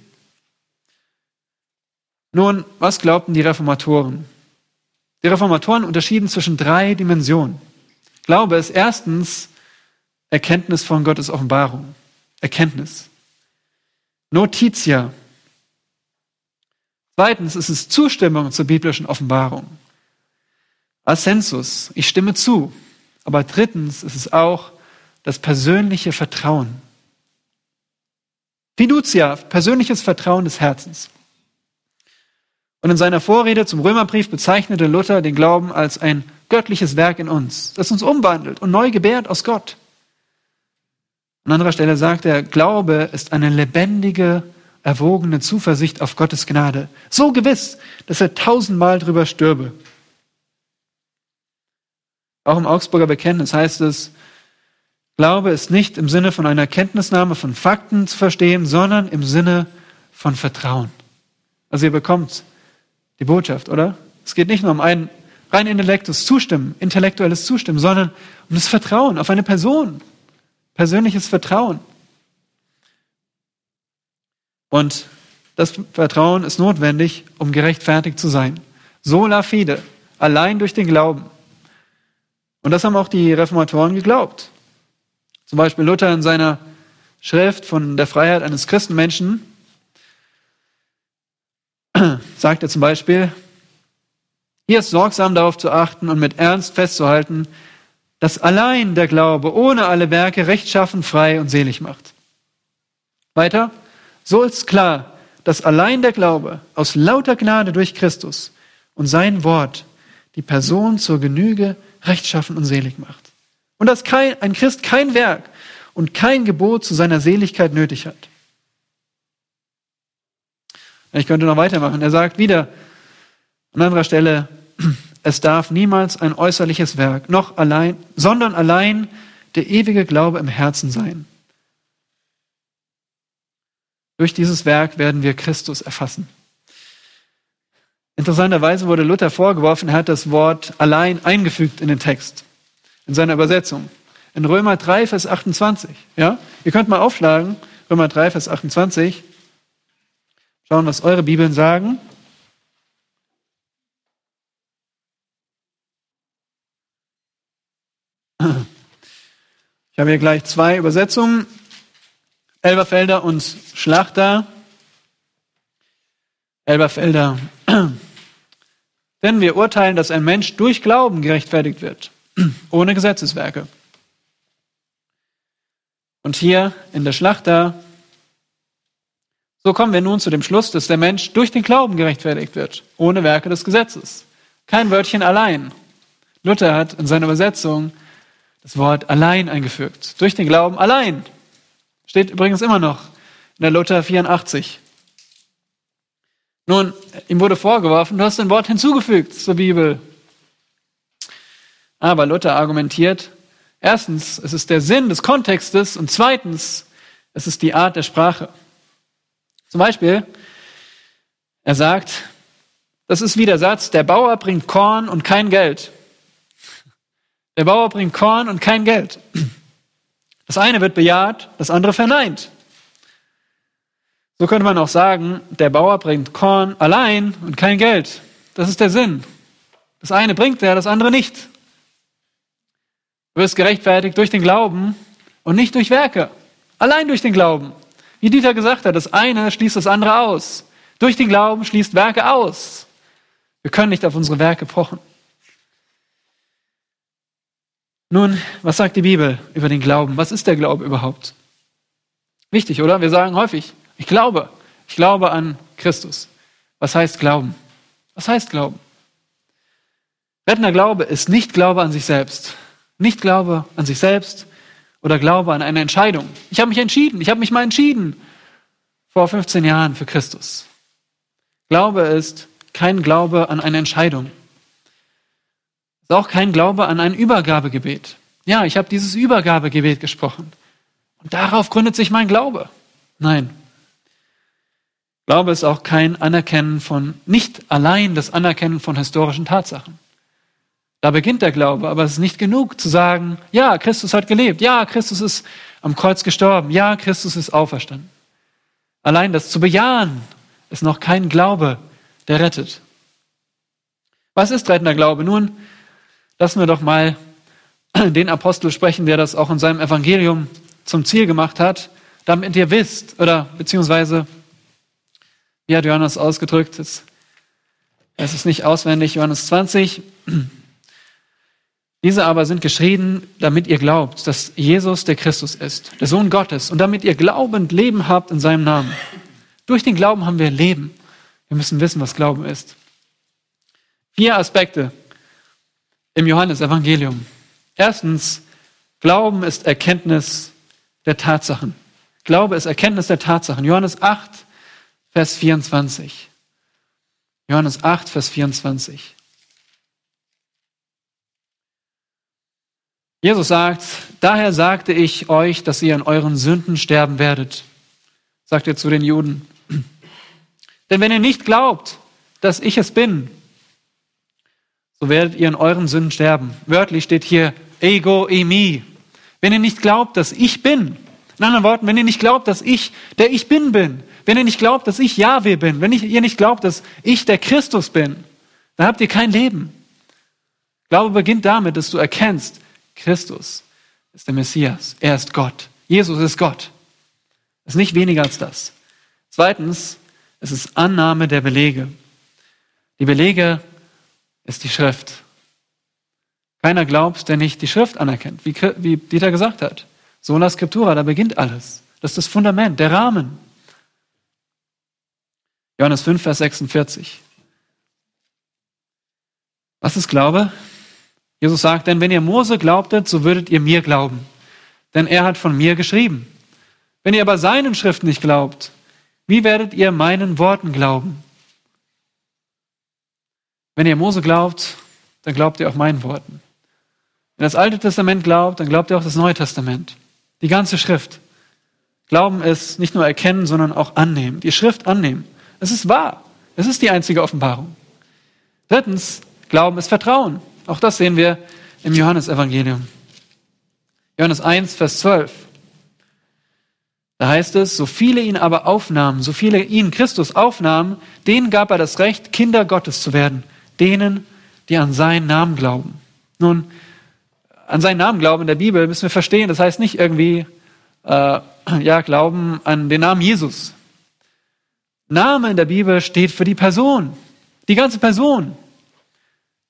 Speaker 1: Nun, was glaubten die Reformatoren? Die Reformatoren unterschieden zwischen drei Dimensionen. Glaube ist erstens Erkenntnis von Gottes Offenbarung. Erkenntnis. Notitia. Zweitens ist es Zustimmung zur biblischen Offenbarung. Assensus. Ich stimme zu. Aber drittens ist es auch das persönliche Vertrauen. Fiducia, persönliches Vertrauen des Herzens. Und in seiner Vorrede zum Römerbrief bezeichnete Luther den Glauben als ein göttliches Werk in uns, das uns umwandelt und neu gebärt aus Gott. An anderer Stelle sagt er, Glaube ist eine lebendige, erwogene Zuversicht auf Gottes Gnade. So gewiss, dass er tausendmal drüber stürbe. Auch im Augsburger Bekenntnis heißt es, Glaube ist nicht im Sinne von einer Kenntnisnahme von Fakten zu verstehen, sondern im Sinne von Vertrauen. Also ihr bekommt die Botschaft, oder? Es geht nicht nur um ein rein intellektuelles Zustimmen, intellektuelles Zustimmen, sondern um das Vertrauen auf eine Person, persönliches Vertrauen. Und das Vertrauen ist notwendig, um gerechtfertigt zu sein. Sola fide, allein durch den Glauben. Und das haben auch die Reformatoren geglaubt. Zum Beispiel Luther in seiner Schrift von der Freiheit eines Christenmenschen sagt er zum Beispiel, hier ist sorgsam darauf zu achten und mit Ernst festzuhalten, dass allein der Glaube ohne alle Werke rechtschaffen, frei und selig macht. Weiter, so ist klar, dass allein der Glaube aus lauter Gnade durch Christus und sein Wort die Person zur Genüge rechtschaffen und selig macht. Und dass kein, ein Christ kein Werk und kein Gebot zu seiner Seligkeit nötig hat. Ich könnte noch weitermachen. Er sagt wieder an anderer Stelle, es darf niemals ein äußerliches Werk, noch allein, sondern allein der ewige Glaube im Herzen sein. Durch dieses Werk werden wir Christus erfassen. Interessanterweise wurde Luther vorgeworfen, er hat das Wort allein eingefügt in den Text, in seiner Übersetzung. In Römer 3, Vers 28. Ja? Ihr könnt mal aufschlagen, Römer 3, Vers 28. Schauen, was eure Bibeln sagen. Ich habe hier gleich zwei Übersetzungen. Elberfelder und Schlachter. Elberfelder. Denn wir urteilen, dass ein Mensch durch Glauben gerechtfertigt wird, ohne Gesetzeswerke. Und hier in der Schlachter, so kommen wir nun zu dem Schluss, dass der Mensch durch den Glauben gerechtfertigt wird, ohne Werke des Gesetzes. Kein Wörtchen allein. Luther hat in seiner Übersetzung das Wort allein eingefügt. Durch den Glauben allein. Steht übrigens immer noch in der Luther 84. Nun, ihm wurde vorgeworfen, du hast ein Wort hinzugefügt zur Bibel. Aber Luther argumentiert, erstens, es ist der Sinn des Kontextes und zweitens, es ist die Art der Sprache. Zum Beispiel, er sagt, das ist wie der Satz, der Bauer bringt Korn und kein Geld. Der Bauer bringt Korn und kein Geld. Das eine wird bejaht, das andere verneint. So könnte man auch sagen, der Bauer bringt Korn allein und kein Geld. Das ist der Sinn. Das eine bringt er, das andere nicht. Du wirst gerechtfertigt durch den Glauben und nicht durch Werke. Allein durch den Glauben. Wie Dieter gesagt hat, das eine schließt das andere aus. Durch den Glauben schließt Werke aus. Wir können nicht auf unsere Werke pochen. Nun, was sagt die Bibel über den Glauben? Was ist der Glaube überhaupt? Wichtig, oder? Wir sagen häufig, Ich glaube. Ich glaube an Christus. Was heißt Glauben? Was heißt Glauben? Rettender Glaube ist nicht Glaube an sich selbst. Nicht Glaube an sich selbst oder Glaube an eine Entscheidung. Ich habe mich entschieden. Ich habe mich mal entschieden vor 15 Jahren für Christus. Glaube ist kein Glaube an eine Entscheidung. Ist auch kein Glaube an ein Übergabegebet. Ja, ich habe dieses Übergabegebet gesprochen. Und darauf gründet sich mein Glaube. Nein. Glaube ist auch kein Anerkennen von, nicht allein das Anerkennen von historischen Tatsachen. Da beginnt der Glaube, aber es ist nicht genug zu sagen, ja, Christus hat gelebt, ja, Christus ist am Kreuz gestorben, ja, Christus ist auferstanden. Allein das zu bejahen ist noch kein Glaube, der rettet. Was ist rettender Glaube? Nun, lassen wir doch mal den Apostel sprechen, der das auch in seinem Evangelium zum Ziel gemacht hat, damit ihr wisst, oder beziehungsweise, wie hat Johannes ausgedrückt, es ist nicht auswendig, Johannes 20, diese aber sind geschrieben, damit ihr glaubt, dass Jesus der Christus ist, der Sohn Gottes, und damit ihr glaubend Leben habt in seinem Namen. Durch den Glauben haben wir Leben. Wir müssen wissen, was Glauben ist. Vier Aspekte im Johannesevangelium. Erstens, Glauben ist Erkenntnis der Tatsachen. Glaube ist Erkenntnis der Tatsachen. Johannes 8, Vers 24. Johannes 8, Vers 24. Jesus sagt, daher sagte ich euch, dass ihr an euren Sünden sterben werdet, sagt er zu den Juden. Denn wenn ihr nicht glaubt, dass ich es bin, so werdet ihr in euren Sünden sterben. Wörtlich steht hier ego emi. Wenn ihr nicht glaubt, dass ich bin, in anderen Worten, wenn ihr nicht glaubt, dass ich der ich bin bin, wenn ihr nicht glaubt, dass ich Yahweh bin, wenn ihr nicht glaubt, dass ich der Christus bin, dann habt ihr kein Leben. Glaube beginnt damit, dass du erkennst, Christus ist der Messias. Er ist Gott. Jesus ist Gott. Es ist nicht weniger als das. Zweitens, es ist Annahme der Belege. Die Belege ist die Schrift. Keiner glaubt, der nicht die Schrift anerkennt, wie, wie Dieter gesagt hat. Sola Scriptura, da beginnt alles. Das ist das Fundament, der Rahmen. Johannes 5, Vers 46. Was ist Glaube? Jesus sagt, denn wenn ihr Mose glaubtet, so würdet ihr mir glauben, denn er hat von mir geschrieben. Wenn ihr aber seinen Schriften nicht glaubt, wie werdet ihr meinen Worten glauben? Wenn ihr Mose glaubt, dann glaubt ihr auch meinen Worten. Wenn ihr das Alte Testament glaubt, dann glaubt ihr auch das Neue Testament. Die ganze Schrift. Glauben ist nicht nur erkennen, sondern auch annehmen. Die Schrift annehmen. Es ist wahr. Es ist die einzige Offenbarung. Drittens, Glauben ist Vertrauen. Auch das sehen wir im Johannesevangelium. Johannes 1, Vers 12. Da heißt es, so viele ihn aber aufnahmen, so viele ihn Christus aufnahmen, denen gab er das Recht, Kinder Gottes zu werden, denen, die an seinen Namen glauben. Nun, an seinen Namen glauben in der Bibel müssen wir verstehen, das heißt nicht irgendwie, äh, ja, glauben an den Namen Jesus. Name in der Bibel steht für die Person, die ganze Person.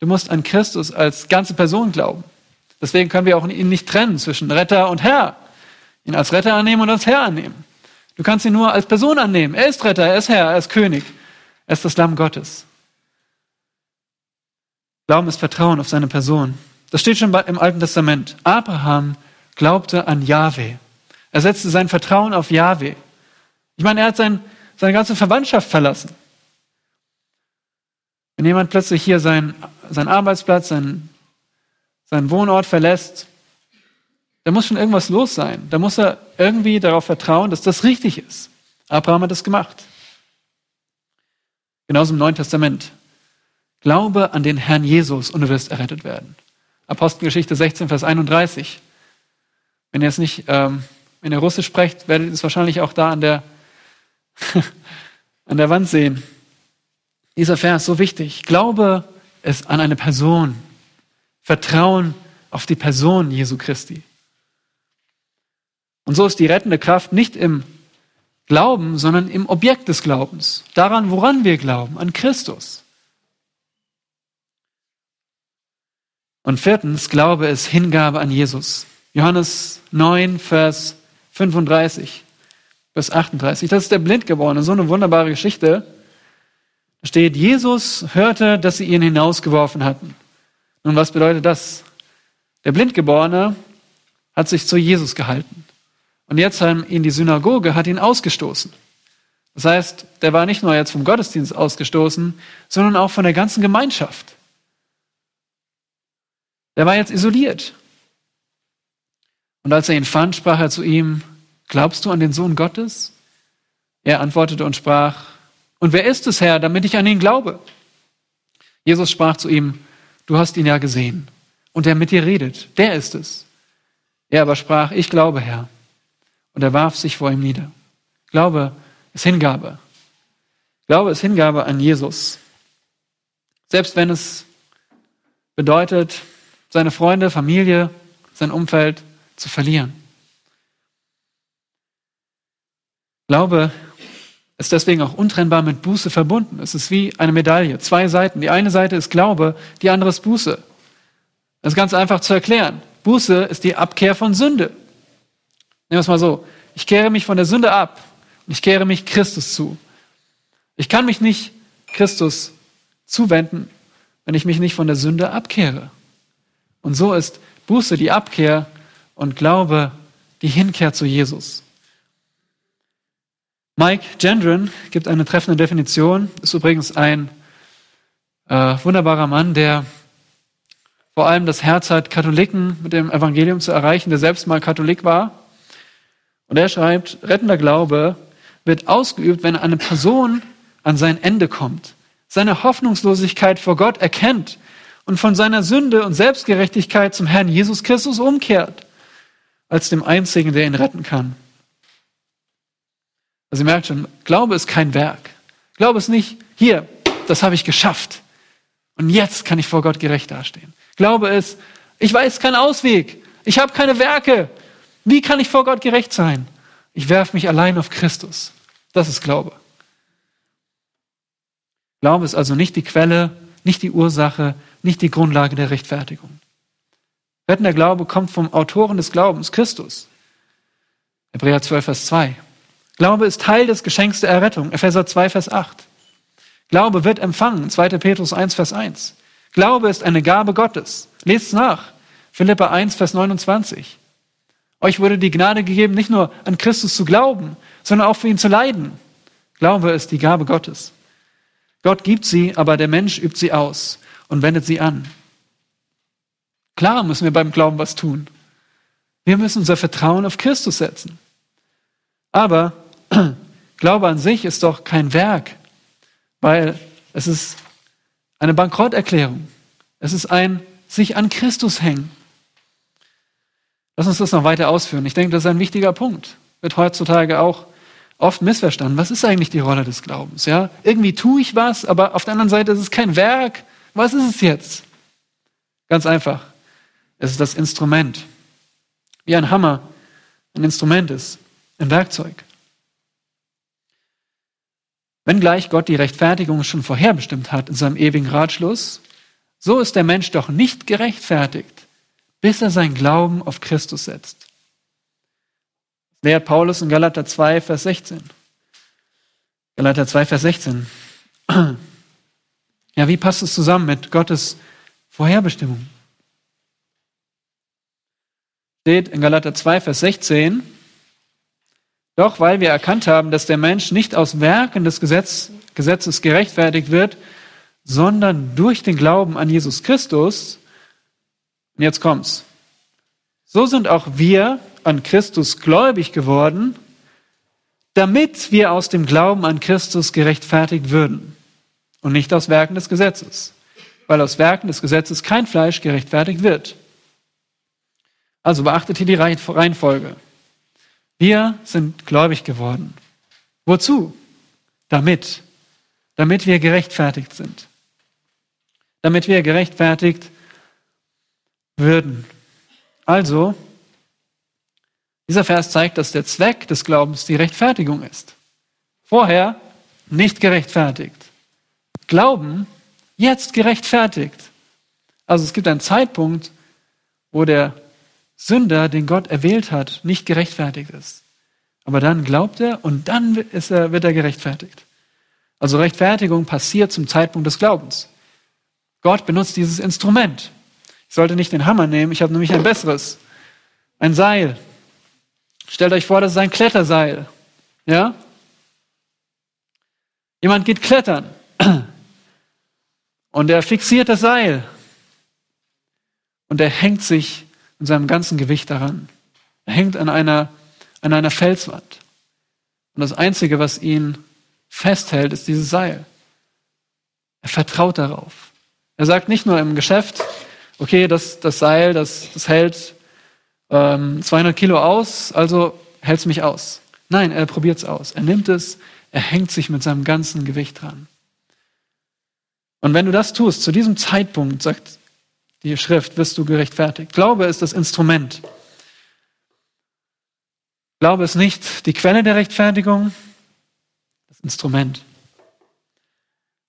Speaker 1: Du musst an Christus als ganze Person glauben. Deswegen können wir auch ihn nicht trennen zwischen Retter und Herr. Ihn als Retter annehmen und als Herr annehmen. Du kannst ihn nur als Person annehmen. Er ist Retter, er ist Herr, er ist König. Er ist das Lamm Gottes. Glauben ist Vertrauen auf seine Person. Das steht schon im Alten Testament. Abraham glaubte an Yahweh. Er setzte sein Vertrauen auf Yahweh. Ich meine, er hat sein, seine ganze Verwandtschaft verlassen. Wenn jemand plötzlich hier seinen, seinen Arbeitsplatz, seinen, seinen Wohnort verlässt, da muss schon irgendwas los sein. Da muss er irgendwie darauf vertrauen, dass das richtig ist. Abraham hat das gemacht. Genauso im Neuen Testament. Glaube an den Herrn Jesus und du wirst errettet werden. Apostelgeschichte 16, Vers 31. Wenn ihr es nicht, ähm, wenn ihr Russisch sprecht, werdet ihr es wahrscheinlich auch da an der, an der Wand sehen. Dieser Vers so wichtig. Glaube es an eine Person. Vertrauen auf die Person Jesu Christi. Und so ist die rettende Kraft nicht im Glauben, sondern im Objekt des Glaubens. Daran, woran wir glauben, an Christus. Und viertens, Glaube ist Hingabe an Jesus. Johannes 9, Vers 35. Vers 38. Das ist der Blindgeborene, so eine wunderbare Geschichte. Da steht, Jesus hörte, dass sie ihn hinausgeworfen hatten. Nun, was bedeutet das? Der Blindgeborene hat sich zu Jesus gehalten. Und jetzt haben ihn die Synagoge hat ihn ausgestoßen. Das heißt, der war nicht nur jetzt vom Gottesdienst ausgestoßen, sondern auch von der ganzen Gemeinschaft. Der war jetzt isoliert. Und als er ihn fand, sprach er zu ihm, glaubst du an den Sohn Gottes? Er antwortete und sprach, und wer ist es, Herr, damit ich an ihn glaube? Jesus sprach zu ihm, du hast ihn ja gesehen, und der mit dir redet, der ist es. Er aber sprach, ich glaube, Herr. Und er warf sich vor ihm nieder. Glaube ist Hingabe. Glaube ist Hingabe an Jesus. Selbst wenn es bedeutet, seine Freunde, Familie, sein Umfeld zu verlieren. Glaube ist deswegen auch untrennbar mit Buße verbunden. Es ist wie eine Medaille, zwei Seiten. Die eine Seite ist Glaube, die andere ist Buße. Das ist ganz einfach zu erklären. Buße ist die Abkehr von Sünde. Nehmen wir es mal so. Ich kehre mich von der Sünde ab und ich kehre mich Christus zu. Ich kann mich nicht Christus zuwenden, wenn ich mich nicht von der Sünde abkehre. Und so ist Buße die Abkehr und Glaube die Hinkehr zu Jesus. Mike Gendron gibt eine treffende Definition, ist übrigens ein äh, wunderbarer Mann, der vor allem das Herz hat, Katholiken mit dem Evangelium zu erreichen, der selbst mal Katholik war. Und er schreibt, rettender Glaube wird ausgeübt, wenn eine Person an sein Ende kommt, seine Hoffnungslosigkeit vor Gott erkennt und von seiner Sünde und Selbstgerechtigkeit zum Herrn Jesus Christus umkehrt, als dem einzigen, der ihn retten kann. Also ihr merkt schon, Glaube ist kein Werk. Glaube ist nicht, hier, das habe ich geschafft. Und jetzt kann ich vor Gott gerecht dastehen. Glaube ist, ich weiß keinen Ausweg. Ich habe keine Werke. Wie kann ich vor Gott gerecht sein? Ich werfe mich allein auf Christus. Das ist Glaube. Glaube ist also nicht die Quelle, nicht die Ursache, nicht die Grundlage der Rechtfertigung. Rettender Glaube kommt vom Autoren des Glaubens, Christus. Hebräer 12, Vers 2. Glaube ist Teil des Geschenks der Errettung. Epheser 2, Vers 8. Glaube wird empfangen. 2. Petrus 1, Vers 1. Glaube ist eine Gabe Gottes. Lest nach. Philippa 1, Vers 29. Euch wurde die Gnade gegeben, nicht nur an Christus zu glauben, sondern auch für ihn zu leiden. Glaube ist die Gabe Gottes. Gott gibt sie, aber der Mensch übt sie aus und wendet sie an. Klar müssen wir beim Glauben was tun. Wir müssen unser Vertrauen auf Christus setzen. Aber Glaube an sich ist doch kein Werk, weil es ist eine Bankrotterklärung. Es ist ein sich an Christus hängen. Lass uns das noch weiter ausführen. Ich denke, das ist ein wichtiger Punkt. Wird heutzutage auch oft missverstanden. Was ist eigentlich die Rolle des Glaubens? Ja, irgendwie tue ich was, aber auf der anderen Seite ist es kein Werk. Was ist es jetzt? Ganz einfach. Es ist das Instrument. Wie ein Hammer ein Instrument ist, ein Werkzeug. Wenngleich Gott die Rechtfertigung schon vorherbestimmt hat in seinem ewigen Ratschluss, so ist der Mensch doch nicht gerechtfertigt, bis er sein Glauben auf Christus setzt. Das lehrt Paulus in Galater 2, Vers 16. Galater 2, Vers 16. Ja, wie passt es zusammen mit Gottes Vorherbestimmung? Steht in Galater 2, Vers 16, doch weil wir erkannt haben, dass der Mensch nicht aus Werken des Gesetz, Gesetzes gerechtfertigt wird, sondern durch den Glauben an Jesus Christus, und jetzt kommt's, so sind auch wir an Christus gläubig geworden, damit wir aus dem Glauben an Christus gerechtfertigt würden und nicht aus Werken des Gesetzes, weil aus Werken des Gesetzes kein Fleisch gerechtfertigt wird. Also beachtet hier die Reihenfolge. Wir sind gläubig geworden. Wozu? Damit. Damit wir gerechtfertigt sind. Damit wir gerechtfertigt würden. Also, dieser Vers zeigt, dass der Zweck des Glaubens die Rechtfertigung ist. Vorher nicht gerechtfertigt. Glauben jetzt gerechtfertigt. Also es gibt einen Zeitpunkt, wo der Sünder, den Gott erwählt hat, nicht gerechtfertigt ist. Aber dann glaubt er und dann er, wird er gerechtfertigt. Also Rechtfertigung passiert zum Zeitpunkt des Glaubens. Gott benutzt dieses Instrument. Ich sollte nicht den Hammer nehmen, ich habe nämlich ein besseres. Ein Seil. Stellt euch vor, das ist ein Kletterseil. Ja? Jemand geht klettern und er fixiert das Seil und er hängt sich mit seinem ganzen Gewicht daran. Er hängt an einer, an einer Felswand. Und das Einzige, was ihn festhält, ist dieses Seil. Er vertraut darauf. Er sagt nicht nur im Geschäft, okay, das, das Seil, das, das hält ähm, 200 Kilo aus, also hält es mich aus. Nein, er probiert es aus. Er nimmt es, er hängt sich mit seinem ganzen Gewicht dran. Und wenn du das tust, zu diesem Zeitpunkt, sagt die Schrift, wirst du gerechtfertigt. Glaube ist das Instrument. Glaube ist nicht die Quelle der Rechtfertigung, das Instrument.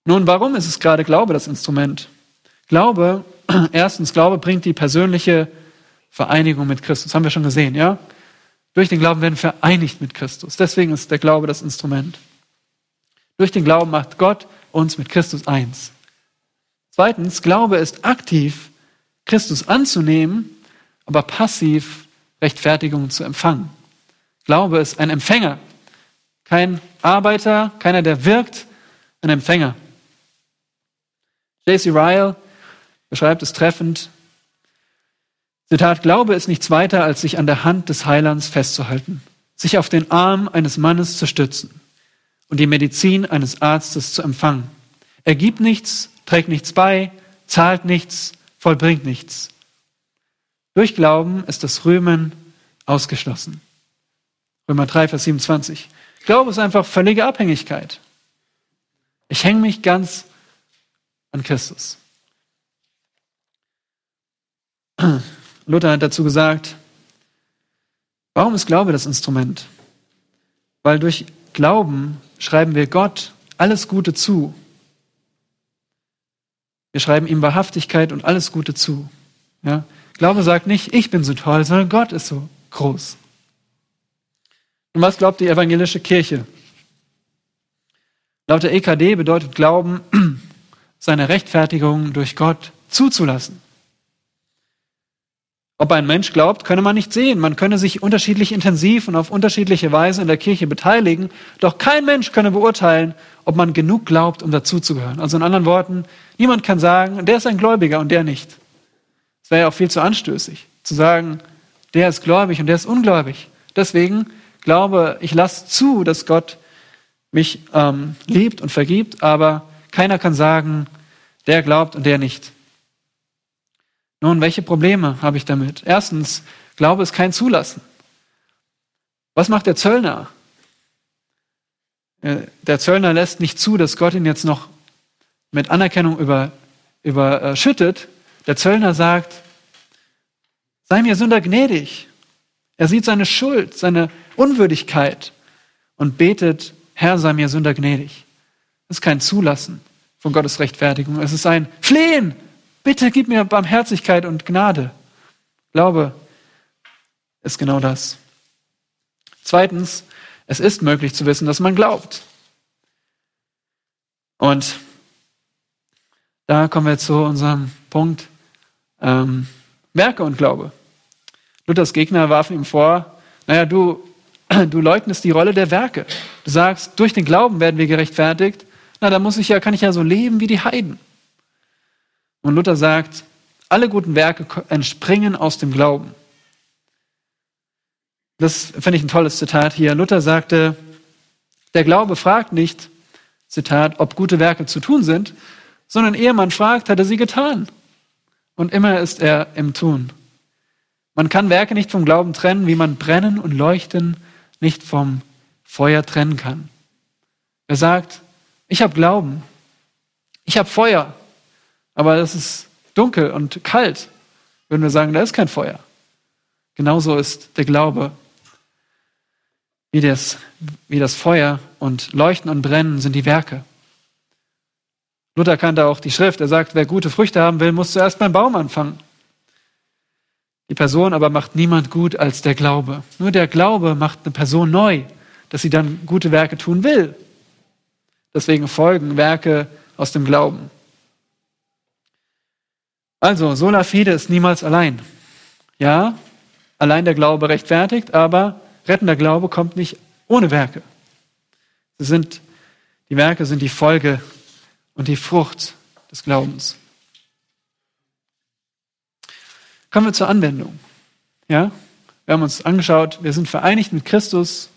Speaker 1: Nun, warum ist es gerade Glaube das Instrument? Glaube, erstens, Glaube bringt die persönliche Vereinigung mit Christus. Haben wir schon gesehen, ja? Durch den Glauben werden wir vereinigt mit Christus. Deswegen ist der Glaube das Instrument. Durch den Glauben macht Gott uns mit Christus eins. Zweitens, Glaube ist aktiv, Christus anzunehmen, aber passiv Rechtfertigung zu empfangen. Glaube ist ein Empfänger, kein Arbeiter, keiner, der wirkt, ein Empfänger. J.C. Ryle beschreibt es treffend. Zitat, Glaube ist nichts weiter, als sich an der Hand des Heilands festzuhalten, sich auf den Arm eines Mannes zu stützen und die Medizin eines Arztes zu empfangen. Er gibt nichts, trägt nichts bei, zahlt nichts, vollbringt nichts. Durch Glauben ist das Rühmen ausgeschlossen. Römer 3, Vers 27. Glaube ist einfach völlige Abhängigkeit. Ich hänge mich ganz an Christus. Luther hat dazu gesagt, warum ist Glaube das Instrument? Weil durch Glauben schreiben wir Gott alles Gute zu. Wir schreiben ihm Wahrhaftigkeit und alles Gute zu. Ja? Glaube sagt nicht, ich bin so toll, sondern Gott ist so groß. Und was glaubt die evangelische Kirche? Laut der EKD bedeutet Glauben, seine Rechtfertigung durch Gott zuzulassen. Ob ein Mensch glaubt, könne man nicht sehen. Man könne sich unterschiedlich intensiv und auf unterschiedliche Weise in der Kirche beteiligen. Doch kein Mensch könne beurteilen, ob man genug glaubt, um dazuzugehören. Also in anderen Worten, niemand kann sagen, der ist ein Gläubiger und der nicht. Es wäre ja auch viel zu anstößig, zu sagen, der ist gläubig und der ist ungläubig. Deswegen glaube, ich lasse zu, dass Gott mich ähm, liebt und vergibt, aber keiner kann sagen, der glaubt und der nicht. Nun, welche Probleme habe ich damit? Erstens, Glaube ist kein Zulassen. Was macht der Zöllner? Äh, der Zöllner lässt nicht zu, dass Gott ihn jetzt noch mit Anerkennung über, überschüttet. Der Zöllner sagt, sei mir Sünder gnädig. Er sieht seine Schuld, seine Unwürdigkeit und betet, Herr, sei mir Sünder gnädig. Das ist kein Zulassen von Gottes Rechtfertigung. Es ist ein Flehen. Bitte gib mir Barmherzigkeit und Gnade. Glaube ist genau das. Zweitens, es ist möglich zu wissen, dass man glaubt. Und da kommen wir zu unserem Punkt ähm, Werke und Glaube. Luthers Gegner warfen ihm vor, naja, du, du leugnest die Rolle der Werke. Du sagst, durch den Glauben werden wir gerechtfertigt. Na, da muss ich ja, kann ich ja so leben wie die Heiden. Und Luther sagt, alle guten Werke entspringen aus dem Glauben. Das finde ich ein tolles Zitat hier. Luther sagte, der Glaube fragt nicht, Zitat, ob gute Werke zu tun sind, sondern ehe man fragt, hat er sie getan. Und immer ist er im Tun. Man kann Werke nicht vom Glauben trennen, wie man Brennen und Leuchten nicht vom Feuer trennen kann. Er sagt, ich habe Glauben, ich habe Feuer, aber es ist dunkel und kalt. Würden wir sagen, da ist kein Feuer. Genauso ist der Glaube wie das, wie das Feuer und Leuchten und Brennen sind die Werke. Luther kannte auch die Schrift. Er sagt, wer gute Früchte haben will, muss zuerst beim Baum anfangen. Die Person aber macht niemand gut als der Glaube. Nur der Glaube macht eine Person neu, dass sie dann gute Werke tun will. Deswegen folgen Werke aus dem Glauben. Also, sola fide ist niemals allein. Ja, allein der Glaube rechtfertigt, aber rettender Glaube kommt nicht ohne Werke. Sie sind, die Werke sind die Folge und die Frucht des Glaubens. Kommen wir zur Anwendung. Ja, wir haben uns angeschaut, wir sind vereinigt mit Christus,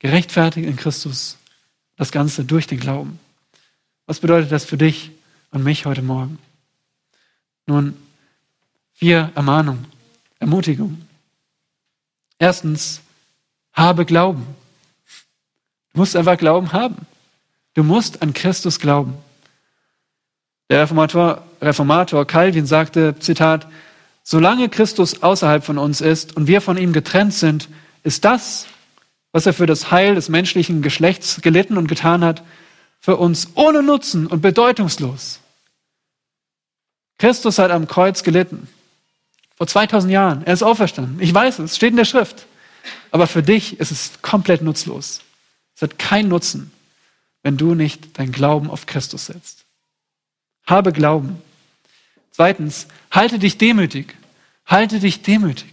Speaker 1: gerechtfertigt in Christus. Das Ganze durch den Glauben. Was bedeutet das für dich und mich heute Morgen? Nun, vier Ermahnungen, Ermutigungen. Erstens, habe Glauben. Du musst einfach Glauben haben. Du musst an Christus glauben. Der Reformator, Reformator Calvin sagte, Zitat, solange Christus außerhalb von uns ist und wir von ihm getrennt sind, ist das, was er für das Heil des menschlichen Geschlechts gelitten und getan hat, für uns ohne Nutzen und bedeutungslos. Christus hat am Kreuz gelitten. Vor 2000 Jahren. Er ist auferstanden. Ich weiß es, steht in der Schrift. Aber für dich ist es komplett nutzlos. Es hat keinen Nutzen, wenn du nicht dein Glauben auf Christus setzt. Habe Glauben. Zweitens, halte dich demütig. Halte dich demütig.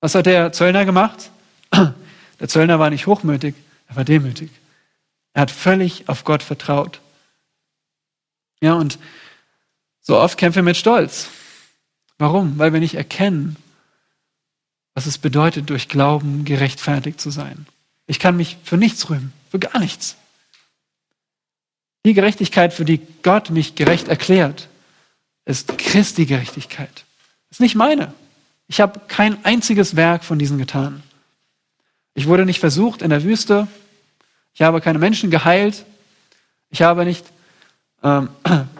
Speaker 1: Was hat der Zöllner gemacht? Der Zöllner war nicht hochmütig, er war demütig. Er hat völlig auf Gott vertraut. Ja, und so oft kämpfen wir mit Stolz. Warum? Weil wir nicht erkennen, was es bedeutet, durch Glauben gerechtfertigt zu sein. Ich kann mich für nichts rühmen, für gar nichts. Die Gerechtigkeit, für die Gott mich gerecht erklärt, ist Christi Gerechtigkeit. Ist nicht meine. Ich habe kein einziges Werk von diesen getan. Ich wurde nicht versucht in der Wüste. Ich habe keine Menschen geheilt. Ich habe nicht, ähm,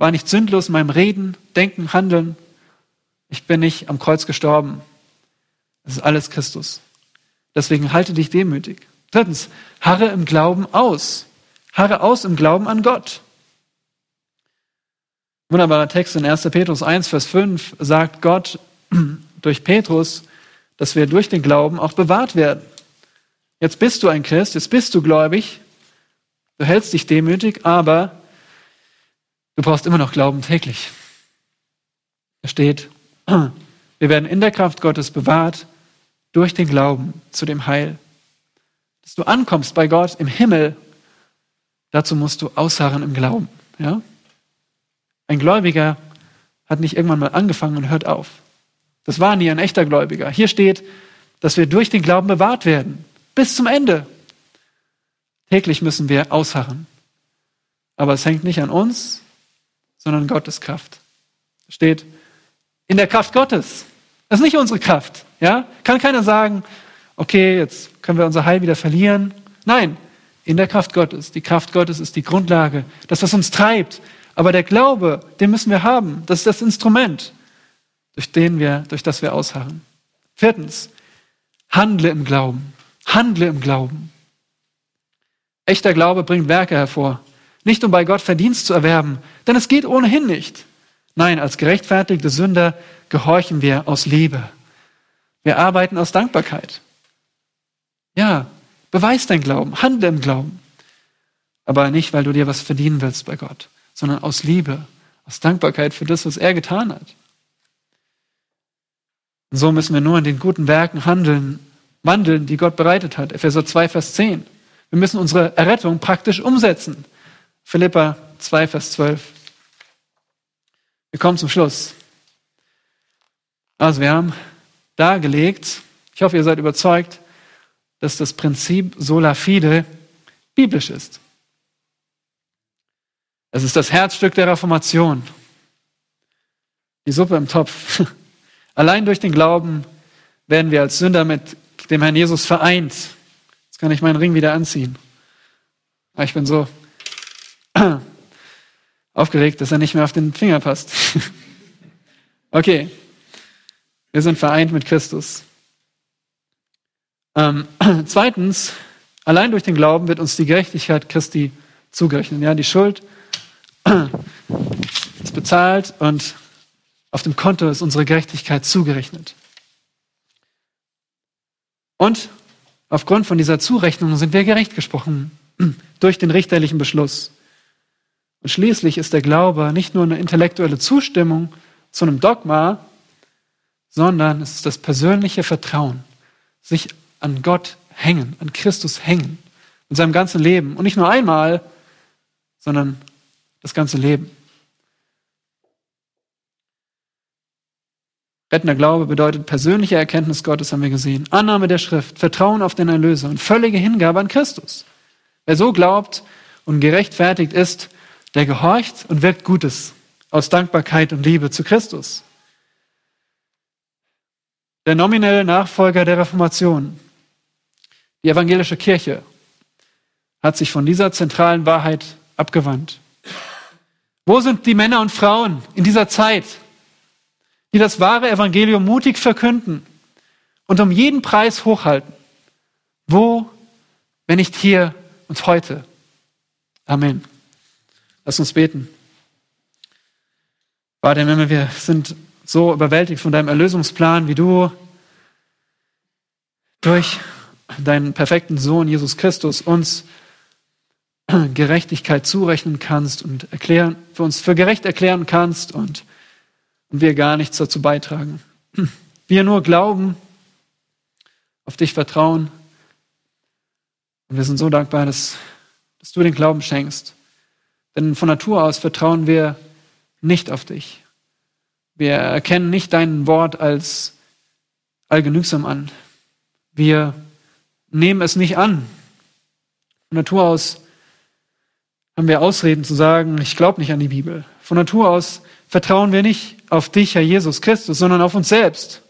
Speaker 1: war nicht sündlos in meinem Reden, Denken, Handeln. Ich bin nicht am Kreuz gestorben. Das ist alles Christus. Deswegen halte dich demütig. Drittens, harre im Glauben aus. Harre aus im Glauben an Gott. Wunderbarer Text in 1. Petrus 1, Vers 5 sagt Gott durch Petrus, dass wir durch den Glauben auch bewahrt werden. Jetzt bist du ein Christ, jetzt bist du gläubig, du hältst dich demütig, aber du brauchst immer noch Glauben täglich. Da steht, wir werden in der Kraft Gottes bewahrt durch den Glauben zu dem Heil. Dass du ankommst bei Gott im Himmel, dazu musst du ausharren im Glauben. Ja? Ein Gläubiger hat nicht irgendwann mal angefangen und hört auf. Das war nie ein echter Gläubiger. Hier steht, dass wir durch den Glauben bewahrt werden. Bis zum Ende. Täglich müssen wir ausharren. Aber es hängt nicht an uns, sondern Gottes Kraft. Steht, in der Kraft Gottes. Das ist nicht unsere Kraft. Ja? Kann keiner sagen, okay, jetzt können wir unser Heil wieder verlieren. Nein, in der Kraft Gottes. Die Kraft Gottes ist die Grundlage, das, was uns treibt. Aber der Glaube, den müssen wir haben. Das ist das Instrument durch, den wir, durch das wir ausharren. Viertens, handle im Glauben. Handle im Glauben. Echter Glaube bringt Werke hervor. Nicht um bei Gott Verdienst zu erwerben, denn es geht ohnehin nicht. Nein, als gerechtfertigte Sünder gehorchen wir aus Liebe. Wir arbeiten aus Dankbarkeit. Ja, beweis dein Glauben, handle im Glauben. Aber nicht, weil du dir was verdienen willst bei Gott, sondern aus Liebe, aus Dankbarkeit für das, was er getan hat. Und so müssen wir nur in den guten Werken handeln, wandeln, die Gott bereitet hat. Epheser 2, Vers 10. Wir müssen unsere Errettung praktisch umsetzen. Philippa 2, Vers 12. Wir kommen zum Schluss. Also wir haben dargelegt, ich hoffe, ihr seid überzeugt, dass das Prinzip sola fide biblisch ist. Es ist das Herzstück der Reformation. Die Suppe im Topf. Allein durch den Glauben werden wir als Sünder mit dem Herrn Jesus vereint. Jetzt kann ich meinen Ring wieder anziehen. Ah, ich bin so aufgeregt, dass er nicht mehr auf den Finger passt. okay, wir sind vereint mit Christus. Ähm, zweitens, allein durch den Glauben wird uns die Gerechtigkeit Christi zugerechnet. Ja, die Schuld ist bezahlt und Auf dem Konto ist unsere Gerechtigkeit zugerechnet. Und aufgrund von dieser Zurechnung sind wir gerecht gesprochen durch den richterlichen Beschluss. Und schließlich ist der Glaube nicht nur eine intellektuelle Zustimmung zu einem Dogma, sondern es ist das persönliche Vertrauen, sich an Gott hängen, an Christus hängen, in seinem ganzen Leben. Und nicht nur einmal, sondern das ganze Leben. Rettender Glaube bedeutet persönliche Erkenntnis Gottes, haben wir gesehen. Annahme der Schrift, Vertrauen auf den Erlöser und völlige Hingabe an Christus. Wer so glaubt und gerechtfertigt ist, der gehorcht und wirkt Gutes aus Dankbarkeit und Liebe zu Christus. Der nominelle Nachfolger der Reformation, die evangelische Kirche, hat sich von dieser zentralen Wahrheit abgewandt. Wo sind die Männer und Frauen in dieser Zeit, die das wahre Evangelium mutig verkünden und um jeden Preis hochhalten. Wo, wenn nicht hier und heute? Amen. Lass uns beten. Vater, wir sind so überwältigt von deinem Erlösungsplan, wie du durch deinen perfekten Sohn Jesus Christus uns Gerechtigkeit zurechnen kannst und erklären, für uns für gerecht erklären kannst und und wir gar nichts dazu beitragen. Wir nur glauben, auf dich vertrauen. Und wir sind so dankbar, dass, dass du den Glauben schenkst. Denn von Natur aus vertrauen wir nicht auf dich. Wir erkennen nicht dein Wort als allgenügsam an. Wir nehmen es nicht an. Von Natur aus haben wir Ausreden zu sagen, ich glaube nicht an die Bibel. Von Natur aus vertrauen wir nicht auf dich, Herr Jesus Christus, sondern auf uns selbst.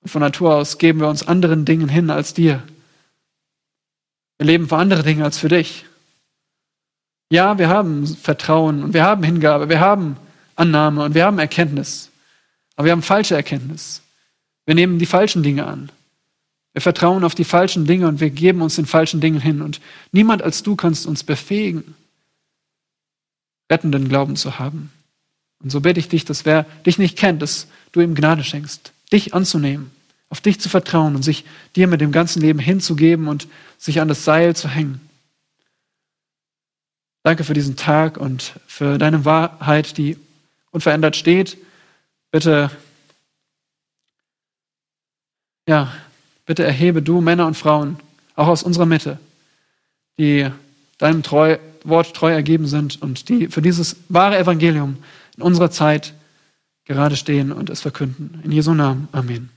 Speaker 1: Und von Natur aus geben wir uns anderen Dingen hin als dir. Wir leben für andere Dinge als für dich. Ja, wir haben Vertrauen und wir haben Hingabe, wir haben Annahme und wir haben Erkenntnis. Aber wir haben falsche Erkenntnis. Wir nehmen die falschen Dinge an. Wir vertrauen auf die falschen Dinge und wir geben uns den falschen Dingen hin. Und niemand als du kannst uns befähigen, rettenden Glauben zu haben. Und so bitte ich dich, dass wer dich nicht kennt, dass du ihm Gnade schenkst, dich anzunehmen, auf dich zu vertrauen und sich dir mit dem ganzen Leben hinzugeben und sich an das Seil zu hängen. Danke für diesen Tag und für deine Wahrheit, die unverändert steht. Bitte, ja, bitte erhebe du Männer und Frauen, auch aus unserer Mitte, die deinem treu, Wort treu ergeben sind und die für dieses wahre Evangelium in unserer Zeit gerade stehen und es verkünden. In Jesu Namen. Amen.